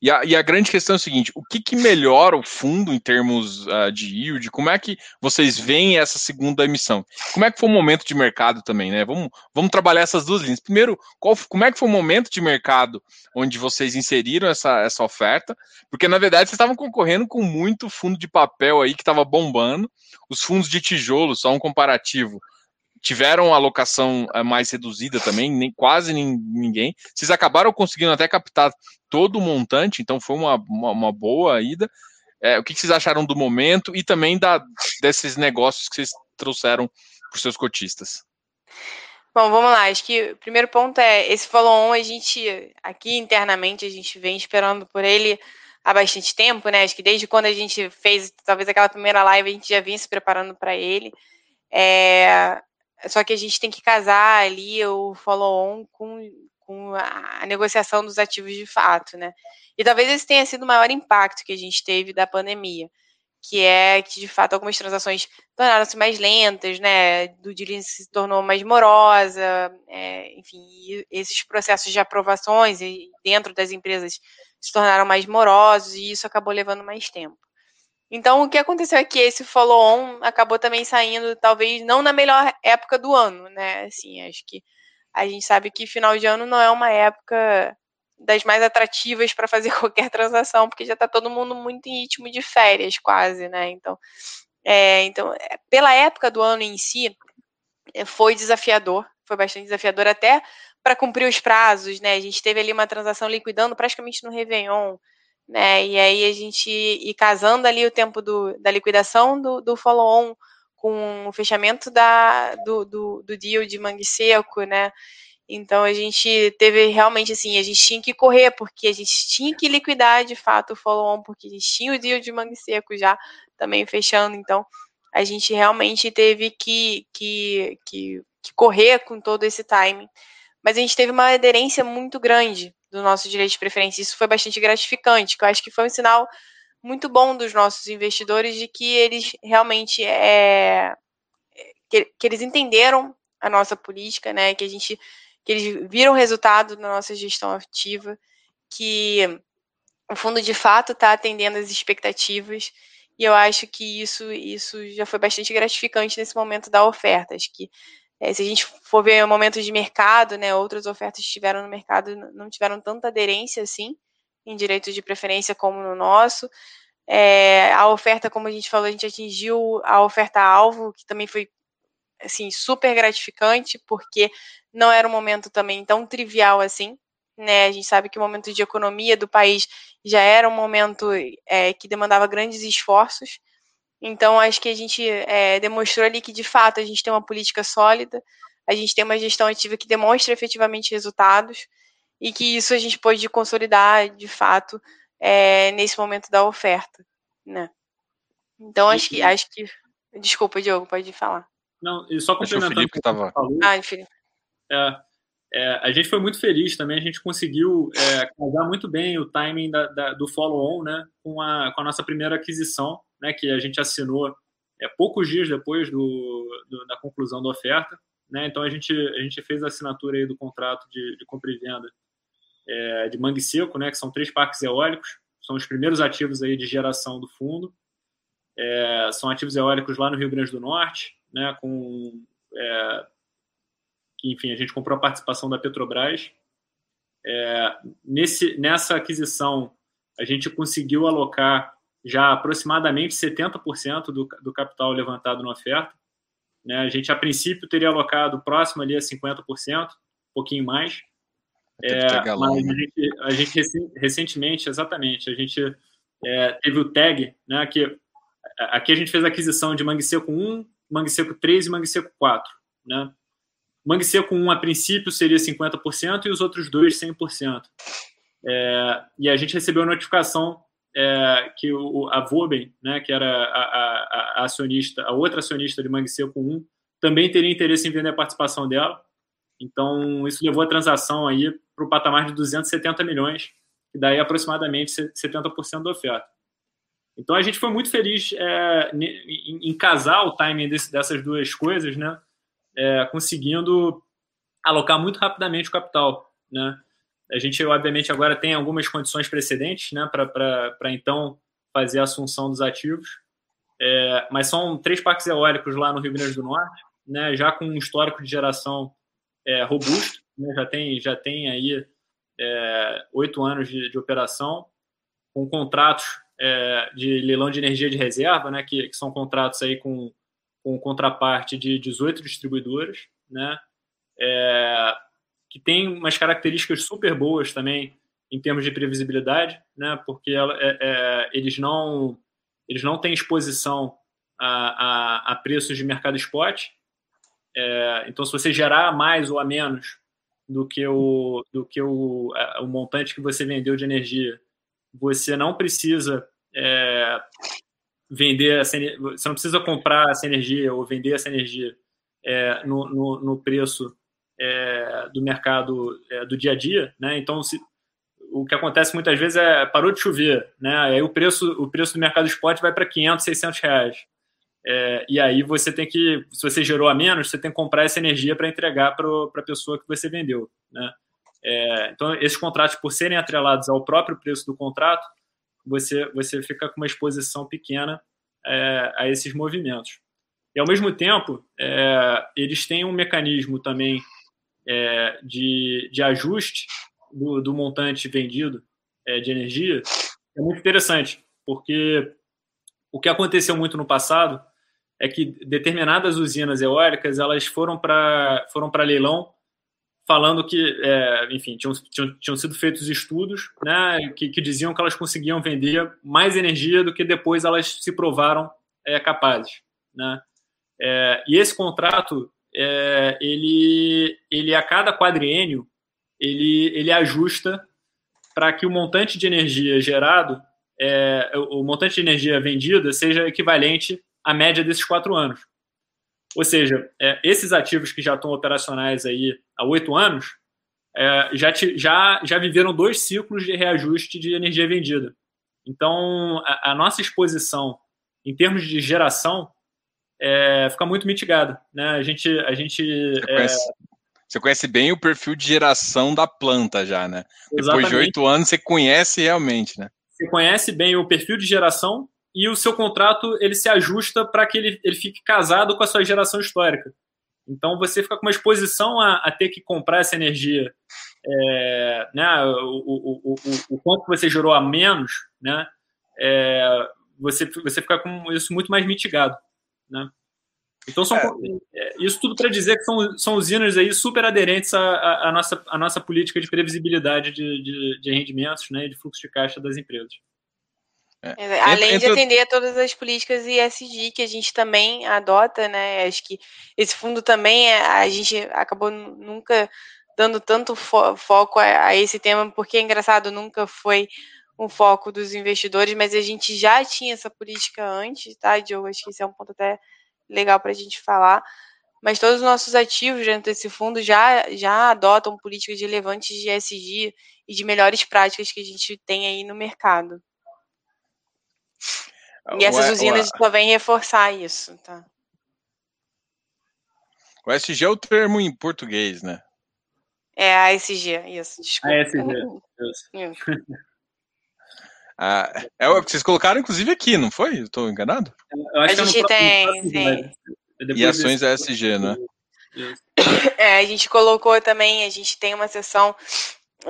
e a, e a, grande questão é o seguinte: o que, que melhora o fundo em termos uh, de yield? Como é que vocês veem essa segunda emissão? Como é que foi o momento de mercado também, né? Vamos, vamos trabalhar essas duas linhas. Primeiro, qual, como é que foi o momento de mercado onde vocês inseriram essa, essa oferta? Porque, na verdade, vocês estavam concorrendo com muito fundo de papel aí que estava bombando. Os fundos de tijolo, só um comparativo, tiveram alocação eh, mais reduzida também, nem quase ninguém. Vocês acabaram conseguindo até captar todo o montante, então foi uma, uma, uma boa ida. É, o que vocês acharam do momento e também da, desses negócios que vocês trouxeram para os seus cotistas? Bom, vamos lá. Acho que o primeiro ponto é esse follow-on, a gente, aqui internamente, a gente vem esperando por ele há bastante tempo, né? Acho que desde quando a gente fez, talvez aquela primeira live, a gente já vinha se preparando para ele. É, só que a gente tem que casar ali o follow-on com, com a negociação dos ativos de fato, né? E talvez esse tenha sido o maior impacto que a gente teve da pandemia, que é que de fato algumas transações tornaram-se mais lentas, né? Do diligence se tornou mais morosa, é, enfim, esses processos de aprovações dentro das empresas se tornaram mais morosos e isso acabou levando mais tempo. Então, o que aconteceu é que esse follow-on acabou também saindo, talvez não na melhor época do ano, né? Assim, acho que a gente sabe que final de ano não é uma época das mais atrativas para fazer qualquer transação, porque já está todo mundo muito em ritmo de férias, quase, né? Então, É, então, é, pela época do ano em si, é, foi desafiador, foi bastante desafiador até para cumprir os prazos, né? A gente teve ali uma transação liquidando praticamente no Réveillon, né? E aí a gente e casando ali o tempo do, da liquidação do, do follow-on com o fechamento da, do, do, do deal de mangue seco, né? Então a gente teve realmente assim, a gente tinha que correr, porque a gente tinha que liquidar de fato o follow-on, porque a gente tinha o deal de mangue seco já também fechando. Então a gente realmente teve que, que, que, que correr com todo esse timing. Mas a gente teve uma aderência muito grande do nosso direito de preferência. Isso foi bastante gratificante, que eu acho que foi um sinal muito bom dos nossos investidores de que eles realmente é, que, que eles entenderam a nossa política, né? Que a gente que eles viram resultado da nossa gestão ativa, que o fundo de fato está atendendo as expectativas, e eu acho que isso, isso já foi bastante gratificante nesse momento da oferta. Acho que é, se a gente for ver momentos de mercado, né, outras ofertas que estiveram no mercado não tiveram tanta aderência assim em direitos de preferência como no nosso. É, a oferta, como a gente falou, a gente atingiu a oferta alvo, que também foi assim super gratificante, porque não era um momento também tão trivial assim. Né, a gente sabe que o momento de economia do país já era um momento é, que demandava grandes esforços. Então, acho que a gente é, demonstrou ali que, de fato, a gente tem uma política sólida, a gente tem uma gestão ativa que demonstra efetivamente resultados e que isso a gente pode consolidar, de fato, é, nesse momento da oferta, né? Então, acho que, acho que... Desculpa, Diogo, pode falar. Não, e só complementando o Felipe estava... Ah, Felipe. É, é, a gente foi muito feliz também, a gente conseguiu é, casar muito bem o timing da, da, do follow-on né, com, a, com a nossa primeira aquisição, né, que a gente assinou é, poucos dias depois do, do, da conclusão da oferta. Né, então a gente, a gente fez a assinatura aí do contrato de, de compra e venda é, de Mangue Seco, né, que são três parques eólicos, são os primeiros ativos aí de geração do fundo. É, são ativos eólicos lá no Rio Grande do Norte, né, com é, que enfim a gente comprou a participação da Petrobras. É, nesse, nessa aquisição a gente conseguiu alocar já aproximadamente 70% do, do capital levantado na oferta. Né? A gente, a princípio, teria alocado próximo ali a 50%, um pouquinho mais. É, mas a gente, a gente, recentemente, exatamente, a gente é, teve o tag, né, que aqui a gente fez a aquisição de Mangue Seco 1, Mangue Seco 3 e Mangue Seco 4. Né? Mangue Seco 1, a princípio, seria 50% e os outros dois, 100%. É, e a gente recebeu a notificação é, que o, a Voben, né, que era a, a, a, acionista, a outra acionista de Mangue Seco 1, também teria interesse em vender a participação dela. Então, isso levou a transação aí para o patamar de 270 milhões, que daí aproximadamente 70% da oferta. Então, a gente foi muito feliz é, em, em, casar o timing desse, dessas duas coisas, né, é, conseguindo alocar muito rapidamente o capital, né, a gente, obviamente, agora tem algumas condições precedentes né, para então fazer a assunção dos ativos, é, mas são três parques eólicos lá no Rio Grande do Norte, né, já com um histórico de geração é, robusto, né, já, tem, já tem aí é, oito anos de, de, operação, com contratos é, de leilão de energia de reserva, né, que, que são contratos aí com, com contraparte de 18 distribuidoras, né, é, que tem umas características super boas também em termos de previsibilidade, né? Porque ela, é, é, eles não eles não têm exposição a, a, a preços de mercado spot. É, então, se você gerar mais ou a menos do que o do que o, o montante que você vendeu de energia, você não precisa é, vender essa, você não precisa comprar essa energia ou vender essa energia é, no, no, no preço é, do mercado é, do dia a dia, né? Então, se, o que acontece muitas vezes é parou de chover, né? Aí o preço, o preço do mercado spot vai para 500, 600 reais. É, e aí você tem que, se você gerou a menos, você tem que comprar essa energia para entregar para a pessoa que você vendeu, né? É, então, esses contratos, por serem atrelados ao próprio preço do contrato, você, você fica com uma exposição pequena é, a esses movimentos. E, ao mesmo tempo, é, eles têm um mecanismo também é, de, de ajuste do, do montante vendido é, de energia é muito interessante, porque o que aconteceu muito no passado é que determinadas usinas eólicas elas foram para foram para leilão falando que, é, enfim, tinham, tinham, tinham, sido feitos estudos né, que, que, diziam que elas conseguiam vender mais energia do que depois elas se provaram é, capazes. Né? É, e esse contrato, é, ele, ele a cada quadriênio, ele, ele ajusta para que o montante de energia gerado, é, o montante de energia vendida, seja equivalente à média desses quatro anos. Ou seja, é, esses ativos que já estão operacionais aí há oito anos, é, já, te, já, já viveram dois ciclos de reajuste de energia vendida. Então, a, a nossa exposição em termos de geração é, fica muito mitigada. Né? A gente. A gente você, é, conhece, você conhece bem o perfil de geração da planta já, né? Exatamente. Depois de oito anos, você conhece realmente, né? Você conhece bem o perfil de geração e o seu contrato ele se ajusta para que ele, ele fique casado com a sua geração histórica. Então você fica com uma exposição a, a ter que comprar essa energia, é, né, o, o, o, o, quanto você gerou a menos, né, é, você, você fica com isso muito mais mitigado. Né? Então são, é. é isso tudo para dizer que são, são usinas aí super aderentes à, à, nossa, à nossa política de previsibilidade de, de, de rendimentos né, e de fluxo de caixa das empresas. É. Além de atender a todas as políticas ESG que a gente também adota, né? Acho que esse fundo também é, a gente acabou nunca dando tanto fo foco a, a, esse tema, porque é engraçado, nunca foi um foco dos investidores, mas a gente já tinha essa política antes, tá, Diogo? Acho que esse é um ponto até legal para a gente falar. Mas todos os nossos ativos dentro desse fundo já, já adotam políticas relevantes de ESG e de melhores práticas que a gente tem aí no mercado. E essas usinas só vêm reforçar isso, tá? O ESG é o termo em português, né? É a ESG, isso, desculpa. A ESG, isso. Ah, é o que vocês colocaram, inclusive, aqui, não foi? Estou enganado? a gente tem, sim. E ações ESG, né? É, a gente colocou também, a gente tem uma seção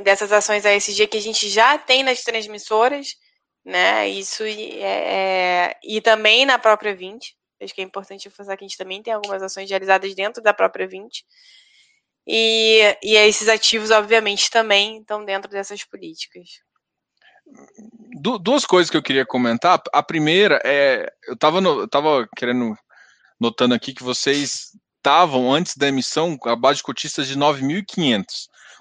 dessas ações ESG que a gente já tem nas transmissoras, né? Isso é, é, e também na própria 20. Acho que é importante falar que a gente também tem algumas ações realizadas dentro da própria 20. E, e esses ativos, obviamente, também estão dentro dessas políticas. Du duas coisas que eu queria comentar. A primeira é. Eu estava eu tava querendo. Notando aqui que vocês estavam, antes da emissão, a base de cotistas de 9.500.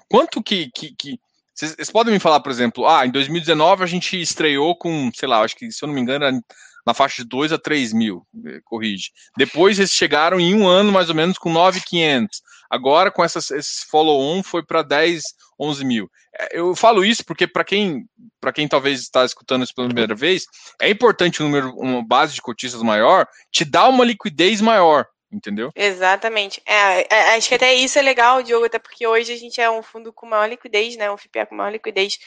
Quanto que, que, que vocês, podem me falar, por exemplo, ah, em 2019 a gente estreou com, sei lá, acho que, se eu não me engano, na faixa de 2 a 3 mil, eh, corrige. Depois eles chegaram em um ano, mais ou menos, com 9,500. Agora, com essas, esse follow-on, foi para 10, 11 mil. É, eu falo isso porque, para quem, quem talvez está escutando isso pela primeira vez, é importante um número, uma base de cotistas maior, te dá uma liquidez maior entendeu? Exatamente. É, é, acho que até isso é legal, Diogo, até porque hoje a gente é um fundo com maior liquidez, né? Um FPA com maior liquidez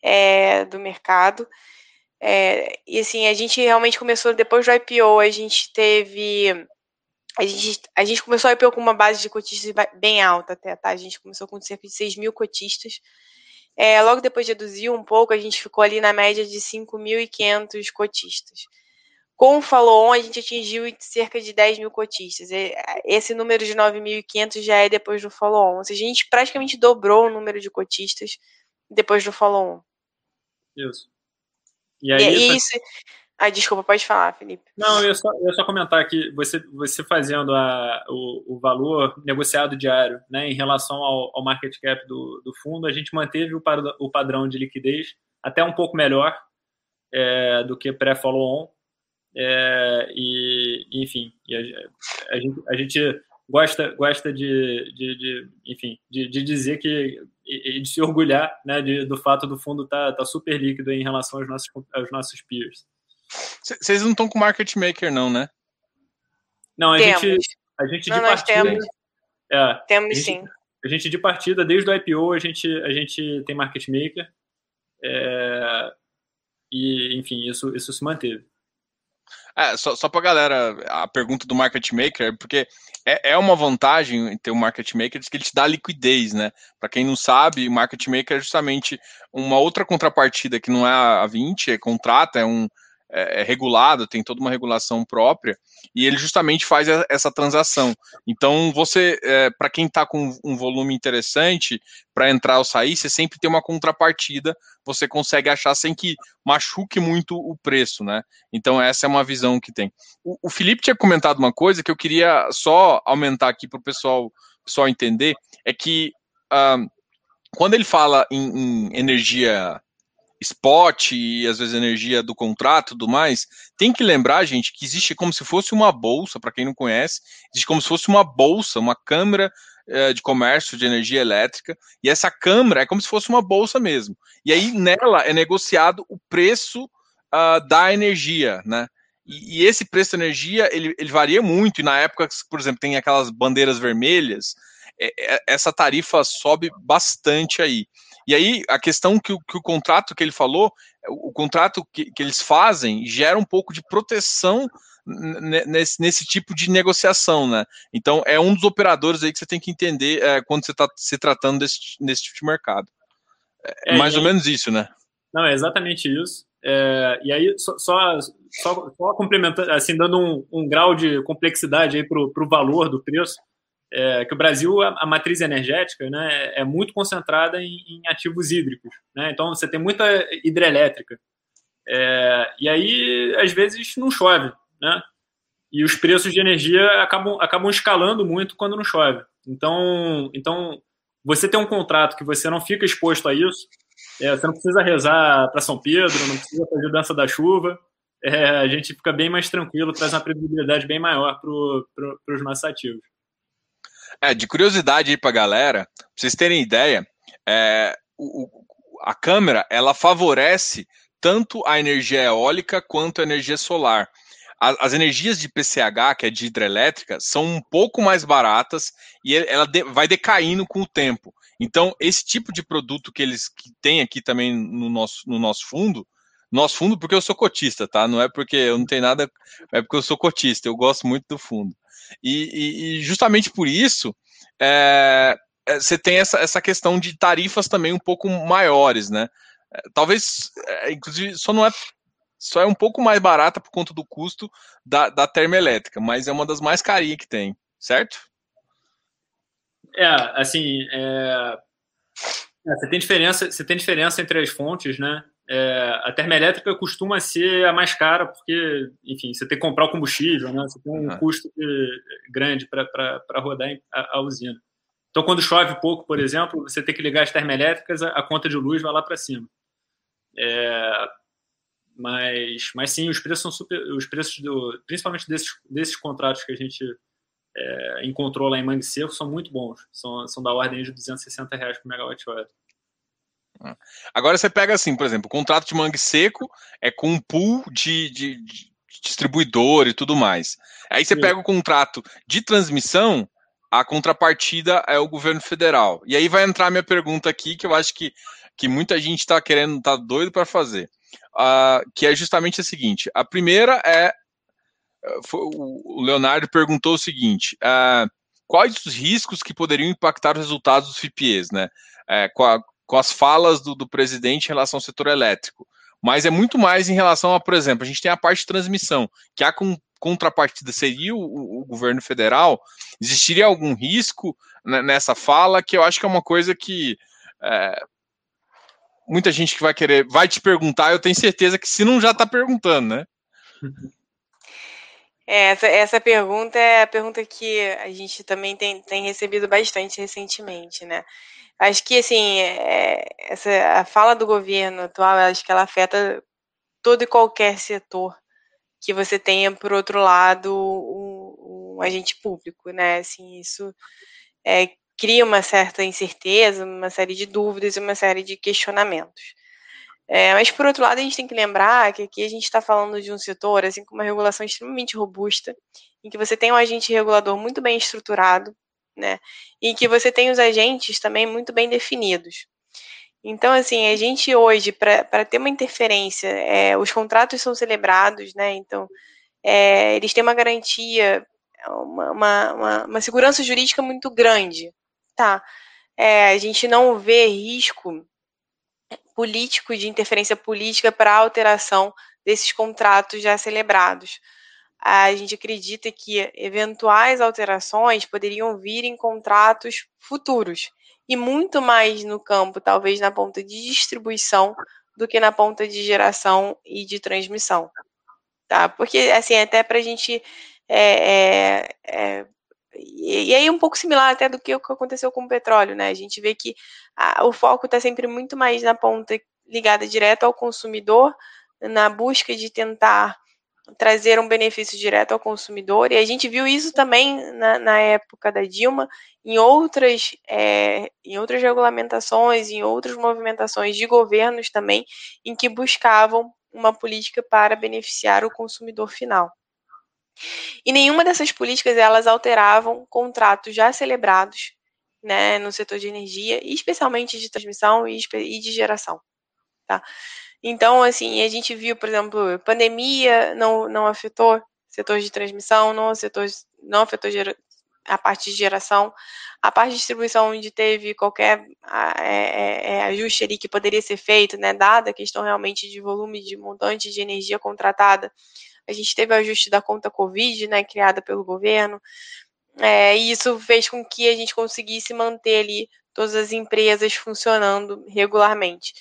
é, do mercado. É, e assim, a gente realmente começou depois do IPO, a gente teve. A gente, a gente começou o IPO com uma base de cotistas bem alta até, tá? A gente começou com cerca de 6 mil cotistas. É, logo depois de reduzir um pouco, a gente ficou ali na média de 5.500 cotistas. Com o follow-on, a gente atingiu cerca de 10 mil cotistas. Esse número de 9.500 já é depois do follow-on. Ou seja, a gente praticamente dobrou o número de cotistas depois do follow-on. Isso. E aí. E isso... Ah, desculpa, pode falar, Felipe. Não, eu só, eu só comentar que você, você fazendo a, o, o valor negociado diário né, em relação ao, ao market cap do, do fundo, a gente manteve o, o padrão de liquidez até um pouco melhor é, do que pré-follow-on. É, e, enfim, e a, a, gente, a gente gosta, gosta de, de, de enfim, de, de, dizer que e, de se orgulhar né, de, do fato do fundo estar tá, tá super líquido em relação aos nossos, aos nossos peers. Vocês não estão com market maker, não, né? Não, a temos. gente, a gente não, de partida. Temos, é, temos a gente, sim. A gente de partida, desde o IPO, a gente, a gente tem market maker. É, e, enfim, isso, isso se manteve. É, só, só para galera, a pergunta do market maker, porque é, é uma vantagem ter um market maker, que ele te dá liquidez, né? Para quem não sabe, market maker é justamente uma outra contrapartida que não é a 20, é contrata, é um, é, é regulado, tem toda uma regulação própria, e ele justamente faz essa transação. Então, você, é, para quem está com um volume interessante para entrar ou sair, você sempre tem uma contrapartida, você consegue achar sem que machuque muito o preço, né? Então, essa é uma visão que tem. O, o Felipe tinha comentado uma coisa que eu queria só aumentar aqui para o pessoal, pessoal entender, é que. Uh, quando ele fala em, em energia spot e às vezes energia do contrato e tudo mais, tem que lembrar, gente, que existe como se fosse uma bolsa, para quem não conhece, existe como se fosse uma bolsa, uma câmara eh, de comércio de energia elétrica, e essa câmara é como se fosse uma bolsa mesmo. E aí nela é negociado o preço uh, da energia, né? E, e, esse preço da energia ele, ele varia muito, e na época, por exemplo, tem aquelas bandeiras vermelhas, é, é, essa tarifa sobe bastante aí. E aí, a questão que, que o contrato que ele falou, o, o contrato que, que, eles fazem gera um pouco de proteção nesse, nesse tipo de negociação, né? Então, é um dos operadores aí que você tem que entender é, quando você está se tratando desse, desse tipo de mercado. É, é mais ou menos isso, né? Não, é exatamente isso. É, e aí, só, só, só, só, complementando, assim, dando um, um grau de complexidade aí para o valor do preço, é, que o Brasil, a, a, matriz energética, né, é muito concentrada em, em ativos hídricos. Né? Então, você tem muita hidrelétrica. É, e aí, às vezes, não chove. Né? E os preços de energia acabam, acabam escalando muito quando não chove. Então, então, você tem um contrato que você não fica exposto a isso, é, você não precisa rezar para São Pedro, não precisa fazer dança da chuva, é, a gente fica bem mais tranquilo, traz uma previsibilidade bem maior para pro, os nossos ativos. É, de curiosidade aí pra galera, pra vocês terem ideia, é, o, a câmera, ela favorece tanto a energia eólica quanto a energia solar. As, as energias de PCH, que é de hidrelétrica, são um pouco mais baratas e ela vai decaindo com o tempo. Então, esse tipo de produto que eles tem aqui também no nosso, no nosso fundo, nosso fundo porque eu sou cotista, tá? Não é porque eu não tenho nada, é porque eu sou cotista, eu gosto muito do fundo. E, e, e justamente por isso, é, é, você tem essa, essa questão de tarifas também um pouco maiores, né? É, talvez, é, inclusive, só não é só é um pouco mais barata por conta do custo da, da termoelétrica, mas é uma das mais carinhas que tem, certo? É, assim, é... É, você tem diferença, você tem diferença entre as fontes, né? É, a termoelétrica costuma ser a mais cara, porque, enfim, você tem que comprar o combustível, né? você tem um uhum. custo grande para rodar a, a, usina. Então, quando chove pouco, por exemplo, você tem que ligar as termoelétricas, a, a conta de luz vai lá para cima. É, mas, mas sim, os preços são super. Os preços, do, principalmente desses, desses contratos que a gente é, encontrou lá em Mangue Seco, são muito bons. São, são da ordem de 260 reais por megawatt-hora. Agora você pega assim, por exemplo, o contrato de mangue seco é com um pool de, de, de distribuidor e tudo mais. Aí você Sim. pega o contrato de transmissão, a contrapartida é o governo federal. E aí vai entrar a minha pergunta aqui, que eu acho que, que muita gente está querendo, está doido para fazer. Uh, que é justamente a seguinte: a primeira é. Foi, o Leonardo perguntou o seguinte: uh, quais os riscos que poderiam impactar os resultados dos FIPEs, né? É, qual, com as falas do, do presidente em relação ao setor elétrico. Mas é muito mais em relação a, por exemplo, a gente tem a parte de transmissão, que a com, contrapartida seria o, o, governo federal. Existiria algum risco nessa fala que eu acho que é uma coisa que é, muita gente que vai querer, vai te perguntar, eu tenho certeza que se não já está perguntando, né? É, essa, essa pergunta é a pergunta que a gente também tem, tem recebido bastante recentemente, né? Acho que, assim, é, essa, a fala do governo atual, acho que ela afeta todo e qualquer setor que você tenha, por outro lado, um, um agente público, né? Assim, isso é, cria uma certa incerteza, uma série de dúvidas e uma série de questionamentos. É, mas, por outro lado, a gente tem que lembrar que aqui a gente está falando de um setor, assim, com uma regulação extremamente robusta, em que você tem um agente regulador muito bem estruturado, né? E que você tem os agentes também muito bem definidos. Então, assim, a gente hoje, para ter uma interferência, é, os contratos são celebrados, né? Então, é, eles têm uma garantia, uma, uma, uma, segurança jurídica muito grande, tá? É, a gente não vê risco político de interferência política para alteração desses contratos já celebrados. A gente acredita que eventuais alterações poderiam vir em contratos futuros e muito mais no campo, talvez na ponta de distribuição, do que na ponta de geração e de transmissão. Tá? Porque, assim, até para a gente. É, é, é, e aí um pouco similar até do que aconteceu com o petróleo, né? A gente vê que a, o foco está sempre muito mais na ponta ligada direto ao consumidor, na busca de tentar trazer um benefício direto ao consumidor. E a gente viu isso também na, na época da Dilma, em outras, é, em outras regulamentações, em outras movimentações de governos também, em que buscavam uma política para beneficiar o consumidor final. E nenhuma dessas políticas elas alteravam contratos já celebrados né, no setor de energia, especialmente de transmissão e de geração. Tá? Então, assim, a gente viu, por exemplo, pandemia não, não afetou setor de transmissão, não, setor, não afetou a parte de geração, a parte de distribuição onde teve qualquer é, é, é, ajuste ali que poderia ser feito, né, dada a questão realmente de volume de montante de energia contratada, a gente teve o ajuste da conta Covid, né, criada pelo governo, é, e isso fez com que a gente conseguisse manter ali todas as empresas funcionando regularmente.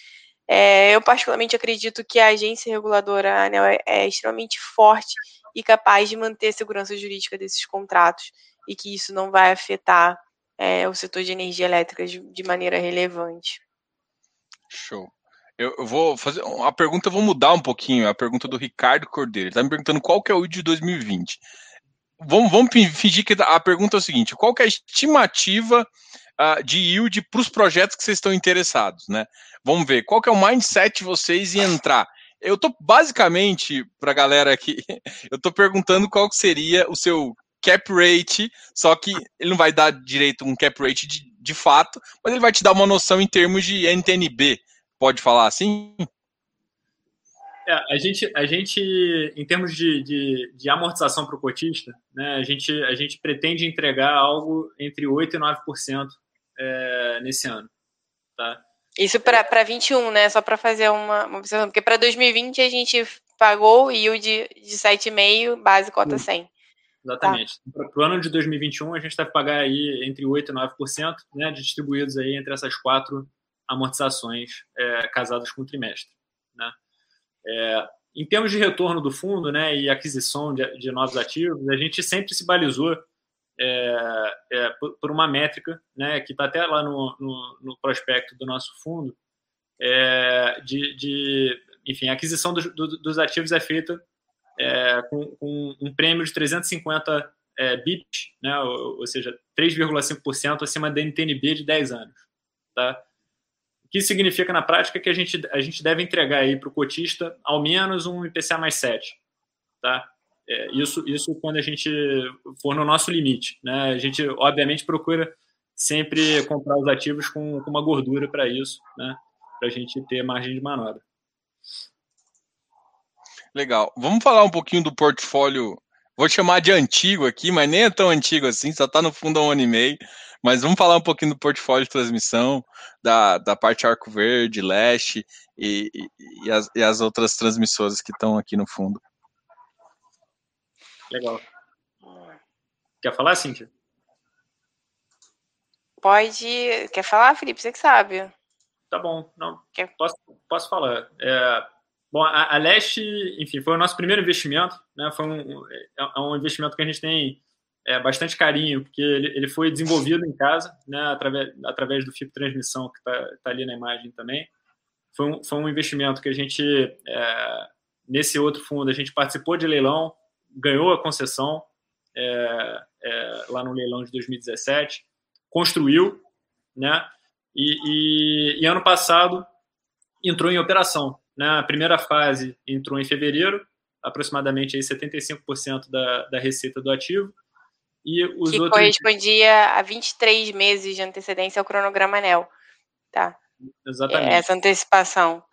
É, eu particularmente acredito que a agência reguladora ANEL é, é extremamente forte e capaz de manter a segurança jurídica desses contratos e que isso não vai afetar é, o setor de energia elétrica de, de maneira relevante. Show. Eu, vou fazer a pergunta, vou mudar um pouquinho. A pergunta do Ricardo Cordeiro. Ele está me perguntando qual que é o ID de 2020. Vamos, vamos fingir que a pergunta é o seguinte: qual que é a estimativa uh, de yield para os projetos que vocês estão interessados, né? Vamos ver qual que é o mindset de vocês em entrar. Eu tô basicamente para a galera aqui, eu tô perguntando qual que seria o seu cap rate, só que ele não vai dar direito um cap rate de, de fato, mas ele vai te dar uma noção em termos de NTNB. Pode falar assim? É, a, gente, a gente, em termos de, de, de amortização para o cotista, né, a, gente, a gente pretende entregar algo entre 8% e 9% é, nesse ano. Tá? Isso para 21, né? Só para fazer uma, uma observação. Porque para 2020 a gente pagou o yield de 7,5, base cota 100. Exatamente. Tá. Para o ano de 2021, a gente deve pagar aí entre 8% e 9%, né, distribuídos aí entre essas quatro amortizações é, casadas com o trimestre. Né? É, em termos de retorno do fundo né, e aquisição de, de novos ativos, a gente sempre se balizou é, é, por, por, uma métrica né, que está até lá no, no, no, prospecto do nosso fundo, é, de, de, enfim, a aquisição do, do, dos ativos é feita é, com, com, um prêmio de 350 é, bips, né, ou, ou seja, 3,5% acima da NTNB de 10 anos. Tá? O que significa na prática que a gente, a gente deve entregar para o cotista ao menos um IPCA mais 7. Tá? É, isso, isso quando a gente for no nosso limite. Né? A gente, obviamente, procura sempre comprar os ativos com, com uma gordura para isso, né? para a gente ter margem de manobra. Legal. Vamos falar um pouquinho do portfólio. Vou chamar de antigo aqui, mas nem é tão antigo assim, só está no fundo há um ano e meio. Mas vamos falar um pouquinho do portfólio de transmissão, da, da parte Arco Verde, Leste e, e, e, as, e as outras transmissoras que estão aqui no fundo. Legal. Quer falar, Cíntia? Pode. Quer falar, Felipe? Você que sabe. Tá bom, não. Quer... Posso, posso falar. É, bom, a, a, Leste, enfim, foi o nosso primeiro investimento, né? Foi um, é, é um investimento que a gente tem é, bastante carinho, porque ele, ele foi desenvolvido em casa, né? Através, através do FIP Transmissão, que está tá ali na imagem também. Foi um, foi um investimento que a gente, é, nesse outro fundo, a gente participou de leilão, ganhou a concessão é, é, lá no leilão de 2017, construiu, né? E, e, e, ano passado entrou em operação. Né? A primeira fase entrou em fevereiro, aproximadamente aí 75% da, da receita do ativo. E os que outros... correspondia a 23 meses de antecedência ao cronograma ANEL. Tá. Exatamente. Essa antecipação.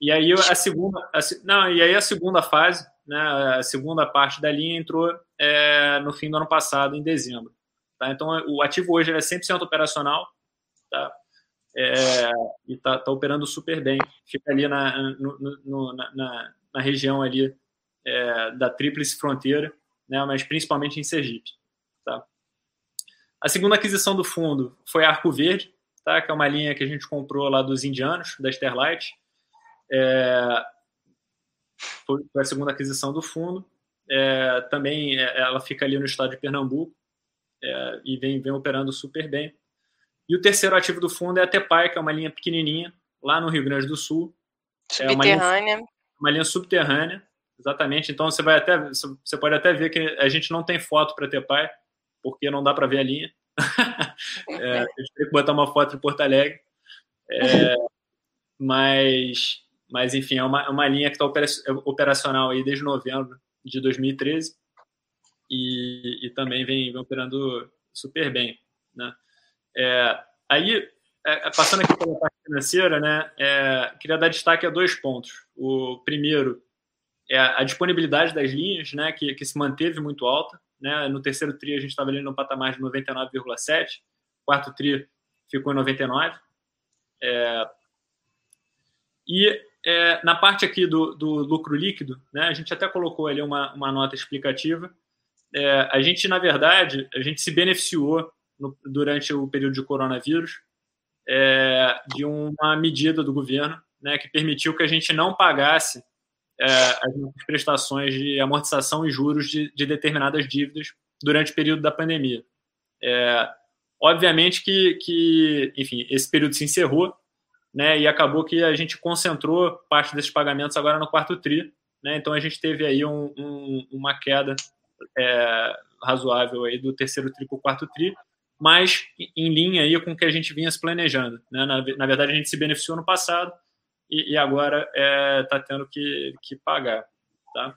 E aí a segunda, a, não, e aí a segunda fase né, a segunda parte da linha entrou é, no fim do ano passado, em dezembro. Tá? Então, o ativo hoje é 100% operacional tá? É, e está tá operando super bem. Fica ali na, no, no, na, na, região ali é, da Tríplice Fronteira, né, mas principalmente em Sergipe. Tá? A segunda aquisição do fundo foi Arco Verde, tá, que é uma linha que a gente comprou lá dos indianos, da Sterlite. É, foi a segunda aquisição do fundo. É, também é, ela fica ali no estado de Pernambuco é, e vem, vem operando super bem. E o terceiro ativo do fundo é a Tepai, que é uma linha pequenininha, lá no Rio Grande do Sul. Subterrânea. É uma linha, uma linha subterrânea, exatamente. Então você vai até você pode até ver que a gente não tem foto para Tepai, porque não dá para ver a linha. é, a gente tem que botar uma foto em Porto Alegre. É, mas, mas, enfim, é uma, é uma linha que está operacional aí desde novembro de 2013 e, e também vem, vem, operando super bem. Né? É, aí, é, passando aqui pela parte financeira, né, é, queria dar destaque a dois pontos. O primeiro é a disponibilidade das linhas, né, que, que se manteve muito alta. Né? No terceiro TRI a gente estava ali no patamar de 99,7, quarto TRI ficou em 99. É, e é, na parte aqui do, do, lucro líquido, né, a gente até colocou ali uma, uma nota explicativa. É, a gente, na verdade, a gente se beneficiou no, durante o período de coronavírus é, de uma medida do governo né, que permitiu que a gente não pagasse é, as prestações de amortização e juros de, de, determinadas dívidas durante o período da pandemia. É, obviamente que, que, enfim, esse período se encerrou, né, e acabou que a gente concentrou parte desses pagamentos agora no quarto tri, né, então a gente teve aí um, um, uma queda é, razoável aí do terceiro tri para o quarto tri, mas em linha aí com o que a gente vinha se planejando. Né? Na, na verdade, a gente se beneficiou no passado e, e agora está é, tá tendo que, que pagar. Tá?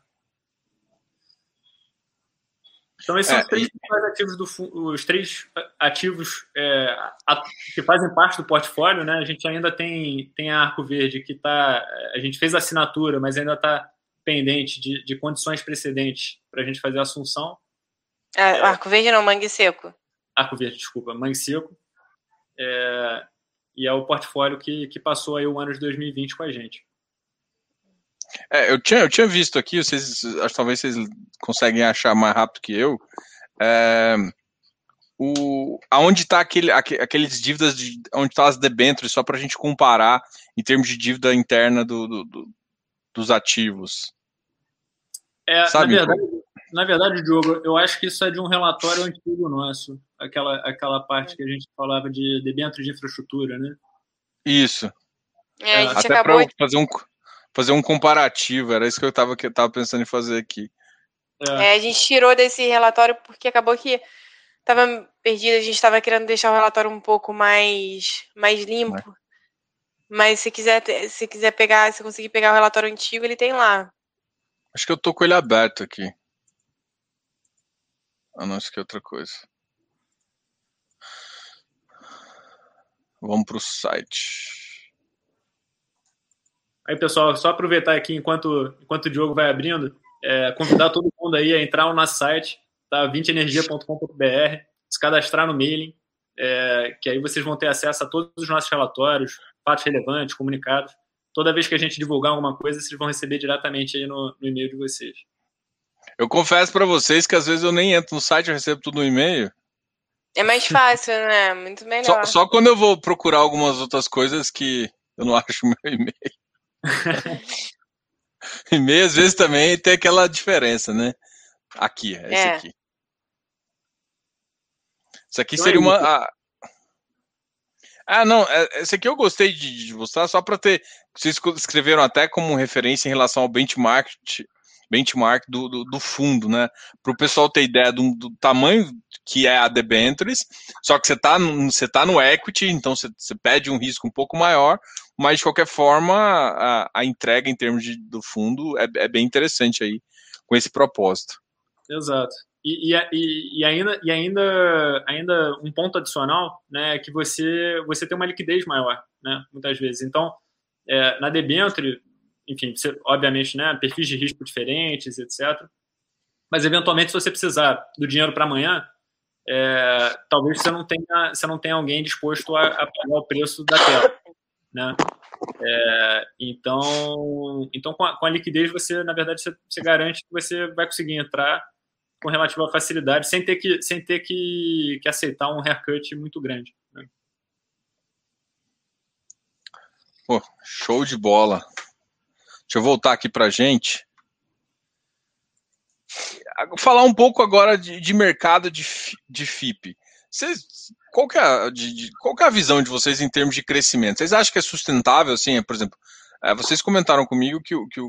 Então, esses é, são os três e... ativos do os três ativos é, que fazem parte do portfólio, né? A gente ainda tem, tem a Arco Verde que está. A gente fez a assinatura, mas ainda está pendente de, de condições precedentes para a gente fazer a assunção. É, Arco Verde não, Mangue Seco. Arco Verde, desculpa, Mangue Seco. É, e é o portfólio que, que passou aí o ano de 2020 com a gente. É, eu, tinha, eu tinha visto aqui, vocês, acho que talvez vocês conseguem achar mais rápido que eu, é, o, aonde está aquele, aqueles dívidas, de, onde estão tá as debêntures, só para a gente comparar em termos de dívida interna do, do, do dos ativos. É, Sabe? Na verdade, na verdade, Diogo, eu acho que isso é de um relatório antigo nosso, aquela, aquela parte que a gente falava de debêntures de infraestrutura, né? Isso. É, a gente Até acabou de... fazer um fazer um comparativo, era isso que eu estava que eu tava pensando em fazer aqui. É. é, a gente tirou desse relatório porque acabou que estava perdido, a gente estava querendo deixar o relatório um pouco mais mais limpo. Mas, Mas se quiser se quiser pegar, se conseguir pegar o relatório antigo, ele tem lá. Acho que eu tô com ele aberto aqui. Ah, não, isso aqui é outra coisa. Vamos para o site. Aí, pessoal, só aproveitar aqui enquanto, enquanto o Diogo vai abrindo, é, convidar todo mundo aí a entrar no nosso site, tá? 20energia.com.br, se cadastrar no mailing, é, que aí vocês vão ter acesso a todos os nossos relatórios, fatos relevantes, comunicados. Toda vez que a gente divulgar alguma coisa, vocês vão receber diretamente aí no, no e-mail de vocês. Eu confesso para vocês que às vezes eu nem entro no site, eu recebo tudo no e-mail. É mais fácil, né? Muito melhor. Só, só, quando eu vou procurar algumas outras coisas que eu não acho meu e-mail. E-mail às vezes também tem aquela diferença, né? Aqui, é esse é. aqui. Isso aqui então seria é uma. Ah, ah, não, é, esse aqui eu gostei de, de mostrar só para ter. Vocês escreveram até como referência em relação ao benchmark, benchmark do, do, do fundo, né? Para o pessoal ter ideia do, do, tamanho que é a debentures, só que você está você tá no equity, então você, você pede um risco um pouco maior, mas de qualquer forma a, a entrega em termos de, do fundo é, é, bem interessante aí com esse propósito. Exato. E, e, e, ainda, e ainda, ainda um ponto adicional, né, é que você, você tem uma liquidez maior, né, muitas vezes. Então, é, na debenture, enfim, você, obviamente, né, perfis de risco diferentes, etc. Mas, eventualmente, se você precisar do dinheiro para amanhã, é, talvez você não tenha, você não tenha alguém disposto a, a pagar o preço da tela. né? É, então, então com a, com, a, liquidez você, na verdade, você, você, garante que você vai conseguir entrar com relativa facilidade, sem ter que, sem ter que, que aceitar um haircut muito grande. Né? Pô, show de bola. Deixa eu voltar aqui para gente. Falar um pouco agora de, de mercado de, de FIP. Vocês, qual, que é, de, de, qual que é a visão de vocês em termos de crescimento? Vocês acham que é sustentável, assim, por exemplo, é, vocês comentaram comigo que, que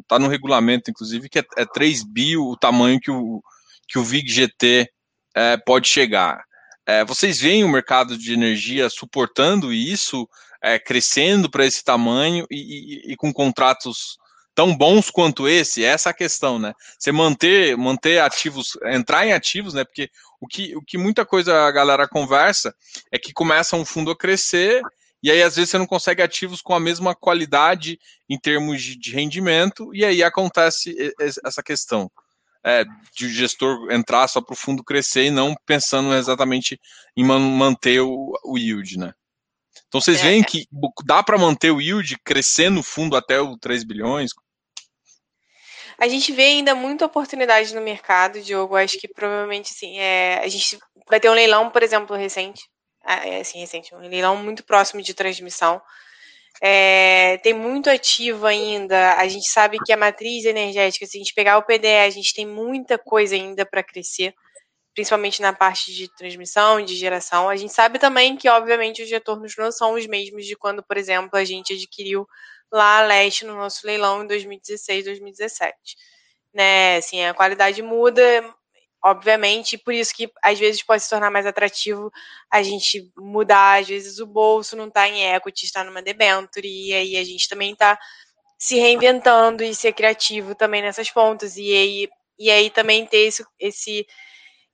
está no regulamento, inclusive, que é, é 3 bi o tamanho que o, que o VIG GT é, pode chegar. É, vocês veem o mercado de energia suportando isso, é, crescendo para esse tamanho e, e, e, com contratos tão bons quanto esse? Essa é a questão, né? Você manter, manter ativos, entrar em ativos, né? Porque o que, o que muita coisa a galera conversa é que começa um fundo a crescer e aí às vezes você não consegue ativos com a mesma qualidade em termos de, de rendimento, e aí acontece essa questão é, de o gestor entrar só para o fundo crescer e não pensando exatamente em man manter o, o, yield, né? Então vocês é. veem que dá para manter o yield crescendo no fundo até o 3 bilhões? A gente vê ainda muita oportunidade no mercado, Diogo. Acho que provavelmente sim. É, a gente vai ter um leilão, por exemplo, recente ah, é, assim, recente, um leilão muito próximo de transmissão. É, tem muito ativo ainda. A gente sabe que a matriz energética, se a gente pegar o PDE, a gente tem muita coisa ainda para crescer, principalmente na parte de transmissão e de geração. A gente sabe também que, obviamente, os retornos não são os mesmos de quando, por exemplo, a gente adquiriu lá a Leste no nosso leilão em 2016, 2017. Né, assim, a qualidade muda, obviamente, por isso que às vezes pode se tornar mais atrativo a gente mudar, às vezes o bolso não está em equity, está numa debenture, e aí a gente também está se reinventando e ser criativo também nessas pontas, e aí, e aí também ter esse, esse,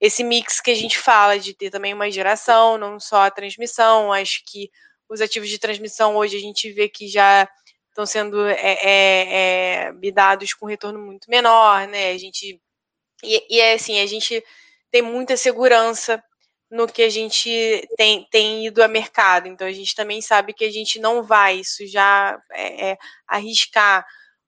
esse mix que a gente fala, de ter também uma geração, não só a transmissão, acho que os ativos de transmissão hoje a gente vê que já estão sendo é, é, é, bidados com retorno muito menor, né, a gente e, é assim, a gente tem muita segurança no que a gente tem, tem ido a mercado. Então a gente também sabe que a gente não vai isso já é, é, arriscar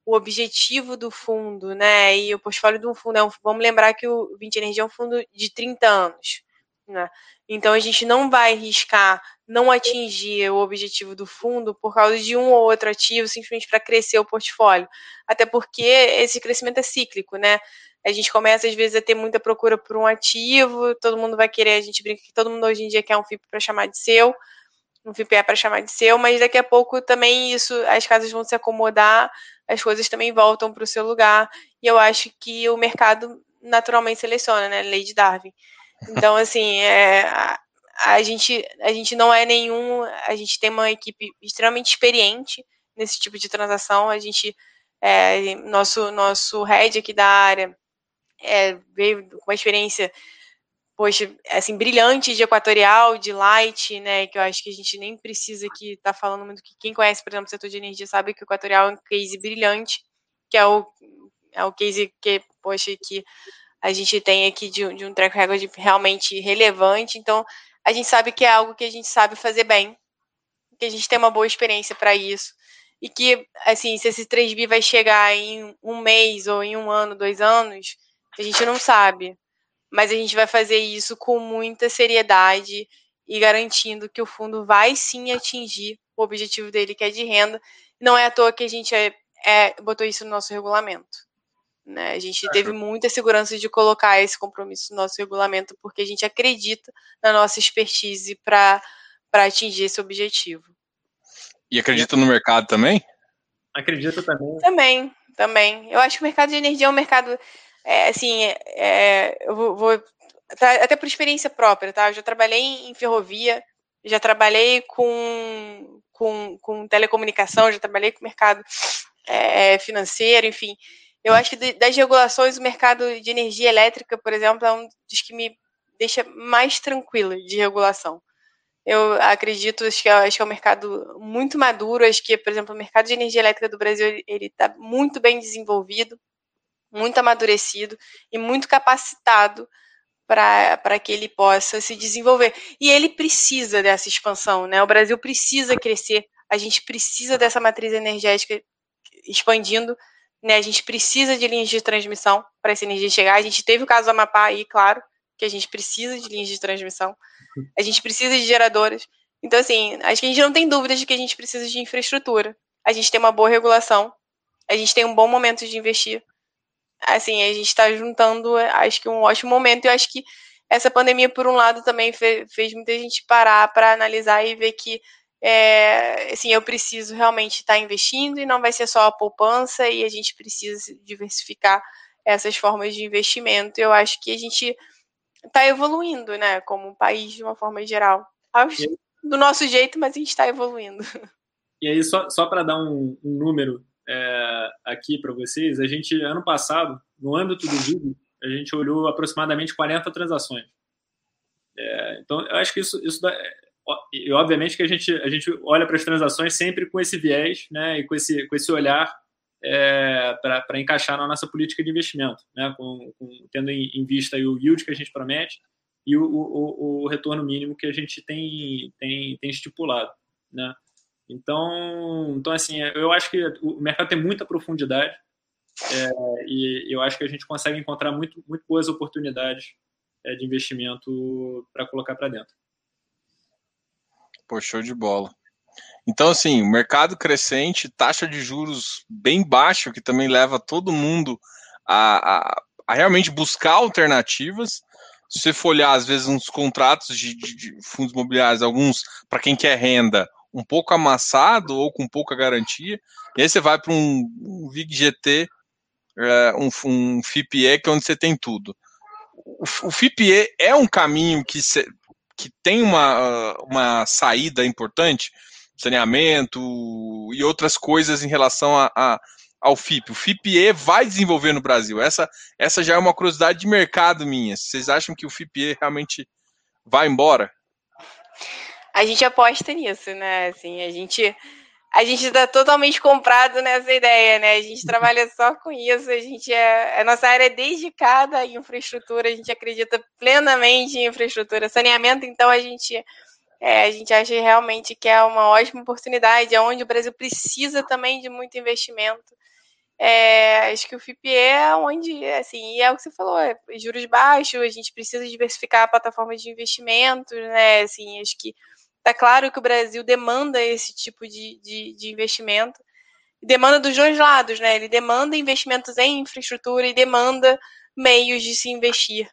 o objetivo do fundo, né? E o portfólio do fundo é um, vamos lembrar que o 20 Energia é um fundo de 30 anos, né? Então a gente não vai arriscar não atingir o objetivo do fundo por causa de um ou outro ativo, simplesmente para crescer o portfólio. Até porque esse crescimento é cíclico, né? a gente começa às vezes a ter muita procura por um ativo, todo mundo vai querer, a gente brinca que todo mundo hoje em dia quer um FIP para chamar de seu, um é para chamar de seu, mas daqui a pouco também isso, as casas vão se acomodar, as coisas também voltam para o seu lugar, e eu acho que o mercado naturalmente seleciona, né, lei de Darwin. Então, assim, é, a, a, gente, a gente não é nenhum, a gente tem uma equipe extremamente experiente nesse tipo de transação, a gente, é, nosso, nosso head aqui da área, é, veio com uma experiência, poxa, assim, brilhante de equatorial, de light, né, que eu acho que a gente nem precisa estar tá falando muito, que quem conhece, por exemplo, o setor de energia sabe que o equatorial é um case brilhante, que é o, é o case que, poxa, que a gente tem aqui de, de um track record realmente relevante, então a gente sabe que é algo que a gente sabe fazer bem, que a gente tem uma boa experiência para isso, e que, assim, se esse 3B vai chegar em um mês ou em um ano, dois anos, a gente não sabe. Mas a gente vai fazer isso com muita seriedade e garantindo que o fundo vai sim atingir o objetivo dele, que é de renda. Não é à toa que a gente é, é, botou isso no nosso regulamento. Né? A gente teve muita segurança de colocar esse compromisso no nosso regulamento, porque a gente acredita na nossa expertise para atingir esse objetivo. E acredita no mercado também? Acredito também. Também, também. Eu acho que o mercado de energia é um mercado é, assim, é, eu vou, vou até por experiência própria, tá? Eu já trabalhei em ferrovia, já trabalhei com, com, com telecomunicação, já trabalhei com mercado é, financeiro, enfim. Eu acho que das regulações, o mercado de energia elétrica, por exemplo, é um dos que me deixa mais tranquila de regulação. Eu acredito, acho que, é, acho que é um mercado muito maduro, acho que, por exemplo, o mercado de energia elétrica do Brasil ele está muito bem desenvolvido, muito amadurecido e muito capacitado para que ele possa se desenvolver. E ele precisa dessa expansão, né? O Brasil precisa crescer A gente precisa dessa matriz energética expandindo, né? A gente precisa de linhas de transmissão para essa energia chegar. A gente teve o caso do Amapá aí, claro, que a gente precisa de linhas de transmissão. A gente precisa de geradores. Então, assim, acho que a gente não tem dúvidas de que a gente precisa de infraestrutura. A gente tem uma boa regulação, a gente tem um bom momento de investir. Assim, a gente está juntando, acho que um ótimo momento. E acho que essa pandemia, por um lado, também fez, fez muita gente parar para analisar e ver que é, assim, eu preciso realmente estar tá investindo e não vai ser só a poupança e a gente precisa diversificar essas formas de investimento. Eu acho que a gente está evoluindo, né, como país de uma forma geral. Do nosso jeito, mas a gente está evoluindo. E aí, só, só para dar um, um número é, aqui para vocês, a gente, ano passado, no âmbito do vídeo, a gente olhou aproximadamente 40 transações. É, então, eu acho que isso, isso dá, e obviamente que a gente, a gente olha para as transações sempre com esse viés né, e com esse, com esse olhar é, para encaixar na nossa política de investimento, né, com, com, tendo em, em, vista o yield que a gente promete e o, o, o, retorno mínimo que a gente tem, tem, tem estipulado. Né? Então, então, assim, eu acho que o mercado tem muita profundidade é, e eu acho que a gente consegue encontrar muito, muito boas oportunidades é, de investimento para colocar para dentro. Pô, show de bola. Então, assim, mercado crescente, taxa de juros bem baixa, que também leva todo mundo a, a, a realmente buscar alternativas. Se você for olhar, às vezes, uns contratos de, de, de fundos imobiliários, alguns, para quem quer renda, um pouco amassado ou com pouca garantia, e aí você vai para um, um VIG GT, é, um, um FIPE, que é onde você tem tudo. O, o FIPE é um caminho que, se, que tem uma, uma saída importante, saneamento e outras coisas em relação a, a ao FIP. O FIPE vai desenvolver no Brasil. Essa, essa já é uma curiosidade de mercado minha. Vocês acham que o FIPE realmente vai embora? A gente aposta nisso, né? Assim, a gente a gente está totalmente comprado nessa ideia, né? A gente trabalha só com isso, a gente é, a nossa área é dedicada em infraestrutura, a gente acredita plenamente em infraestrutura, saneamento, então a gente é, a gente acha realmente que é uma ótima oportunidade, é onde o Brasil precisa também de muito investimento. É, acho que o FIPE é onde, assim, é o que você falou, é juros baixos, a gente precisa diversificar a plataforma de investimentos, né? Assim, acho que Está claro que o Brasil demanda esse tipo de, de, de investimento, demanda dos dois lados, né? Ele demanda investimentos em infraestrutura e demanda meios de se investir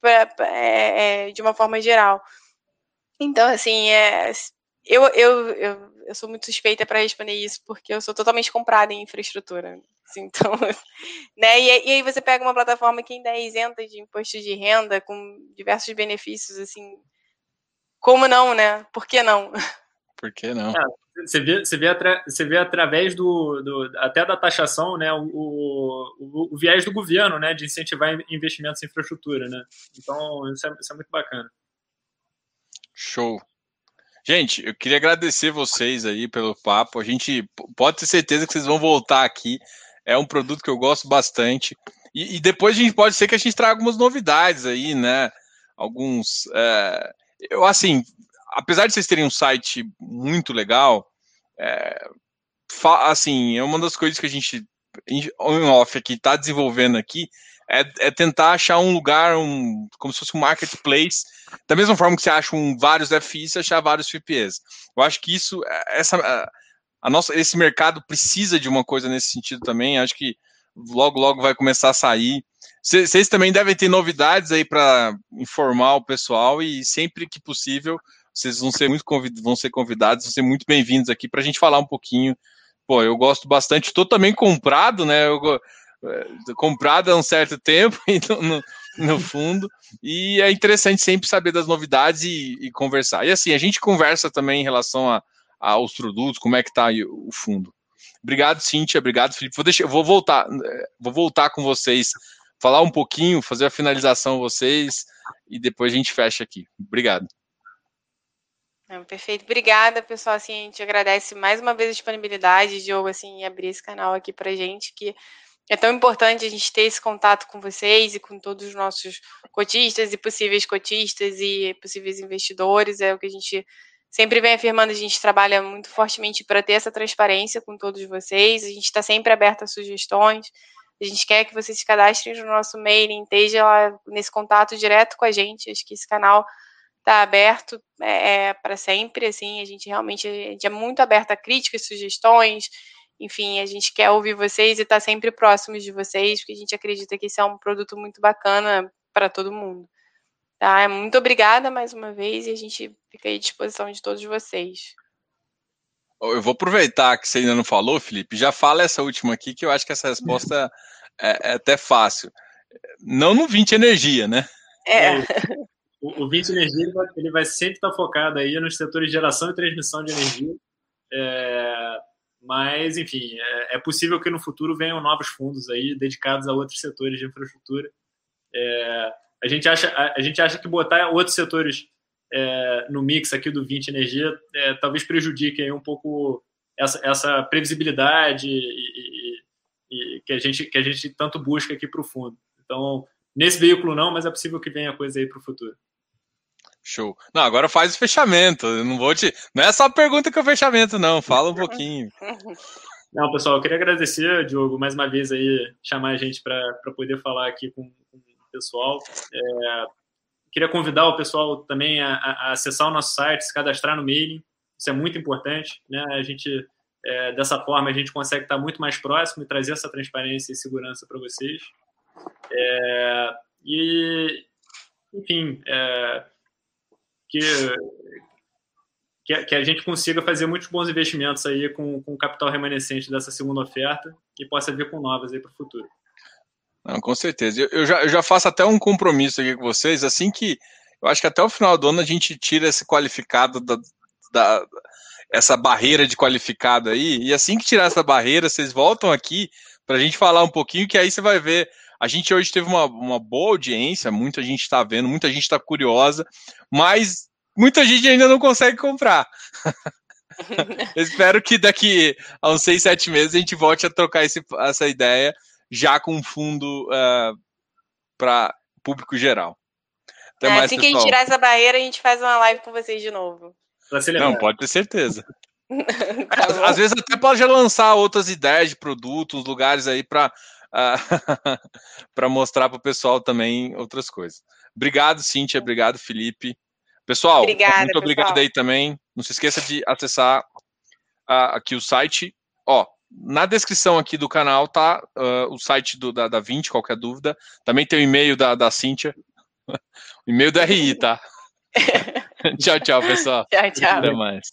pra, é, é, de uma forma geral. Então, assim, é, eu, eu, eu, eu sou muito suspeita para responder isso, porque eu sou totalmente comprada em infraestrutura. Assim, então, né? E, e, aí você pega uma plataforma que ainda é isenta de imposto de renda, com diversos benefícios, assim, como não, né? Por que não? Por que não? É, você, vê, você, vê atra, você vê através do, do, até da taxação, né, o, o, o, viés do governo, né, de incentivar investimentos em infraestrutura, né? Então isso é, isso é muito bacana. Show. Gente, eu queria agradecer vocês aí pelo papo. A gente pode ter certeza que vocês vão voltar aqui. É um produto que eu gosto bastante. E, e depois a gente pode ser que a gente traga algumas novidades aí, né? Alguns. É eu, assim, apesar de vocês terem um site muito legal, é, assim, é uma das coisas que a gente, on-off aqui, está desenvolvendo aqui, é, é, tentar achar um lugar, um, como se fosse um marketplace, da mesma forma que você acha um, vários FIs, você achar vários FPs. Eu acho que isso, é, essa, a nossa, esse mercado precisa de uma coisa nesse sentido também, acho que logo, logo vai começar a sair. Vocês também devem ter novidades aí para informar o pessoal e sempre que possível vocês vão ser muito convid vão ser convidados, vão ser muito bem-vindos aqui para a gente falar um pouquinho. Pô, eu gosto bastante, estou também comprado, né? Eu, é, comprado há um certo tempo no, no, fundo e é interessante sempre saber das novidades e, e, conversar. E assim, a gente conversa também em relação a, aos produtos, como é que está o fundo. Obrigado, Cíntia. Obrigado, Felipe. Vou, deixar, vou voltar, é, vou voltar com vocês falar um pouquinho, fazer a finalização vocês e depois a gente fecha aqui. Obrigado. perfeito. Obrigada, pessoal. Assim, a gente agradece mais uma vez a disponibilidade, Diogo, assim, abrir esse canal aqui pra gente, que é tão importante a gente ter esse contato com vocês e com todos os nossos cotistas e possíveis cotistas e possíveis investidores. É o que a gente sempre vem afirmando, a gente trabalha muito fortemente para ter essa transparência com todos vocês. A gente está sempre aberto a sugestões. A gente quer que vocês se cadastrem no nosso mailing, esteja lá nesse contato direto com a gente. Acho que esse canal está aberto é, é para sempre. Assim, a gente realmente a gente é muito aberto a críticas, sugestões. Enfim, a gente quer ouvir vocês e estar tá sempre próximos de vocês, porque a gente acredita que esse é um produto muito bacana para todo mundo. Tá? Muito obrigada mais uma vez e a gente fica à disposição de todos vocês. Eu vou aproveitar que você ainda não falou, Felipe. Já fala essa última aqui, que eu acho que essa resposta é, é até fácil. Não no 20 energia, né? É. O, o 20 energia ele vai, ele vai, sempre estar focado aí nos setores de geração e transmissão de energia. É, mas, enfim, é, é, possível que no futuro venham novos fundos aí dedicados a outros setores de infraestrutura. É, a, gente acha, a, a, gente acha que botar outros setores é, no mix aqui do 20 Energia é, talvez prejudique um pouco essa, essa previsibilidade e, e, e, que, a gente, que a gente tanto busca aqui para o fundo. Então, nesse veículo não, mas é possível que venha coisa aí para o futuro. Show. Não, agora faz o fechamento. Eu não vou te. Não é só pergunta que é o fechamento, não. Fala um pouquinho. Não, pessoal, eu queria agradecer, Diogo, mais uma vez aí, chamar a gente para poder falar aqui com, com o pessoal. É, Queria convidar o pessoal também a, a, acessar o nosso site, se cadastrar no mailing. Isso é muito importante. Né? A gente, é, dessa forma, a gente consegue estar muito mais próximo e trazer essa transparência e segurança para vocês. É, e, enfim, é, que, que, a gente consiga fazer muitos bons investimentos aí com, com o capital remanescente dessa segunda oferta e possa vir com novas aí para o futuro. Não, com certeza. Eu, eu, já, eu já faço até um compromisso aqui com vocês, assim que eu acho que até o final do ano a gente tira esse qualificado da, da essa barreira de qualificado aí, e assim que tirar essa barreira, vocês voltam aqui para a gente falar um pouquinho, que aí você vai ver. A gente hoje teve uma, uma boa audiência, muita gente está vendo, muita gente está curiosa, mas muita gente ainda não consegue comprar. espero que daqui a uns seis, sete meses a gente volte a trocar esse, essa ideia já com um fundo uh, eh, para público geral. Até é, mais, assim pessoal. que a gente tirar essa barreira, a gente faz uma live com vocês de novo. Não, pode ter certeza. tá às, às, vezes até pode lançar outras ideias de produtos, lugares aí para uh, para mostrar para o pessoal também outras coisas. Obrigado, Cíntia. Obrigado, Felipe. Pessoal, Obrigada, muito pessoal. obrigado aí também. Não se esqueça de acessar uh, aqui o site. Ó, na descrição aqui do canal tá uh, o site do, da, da 20, qualquer dúvida. Também tem o e-mail da, da Cíntia. o e-mail do RI, tá? Tchau, tchau, pessoal. Tchau, tchau. Até mais.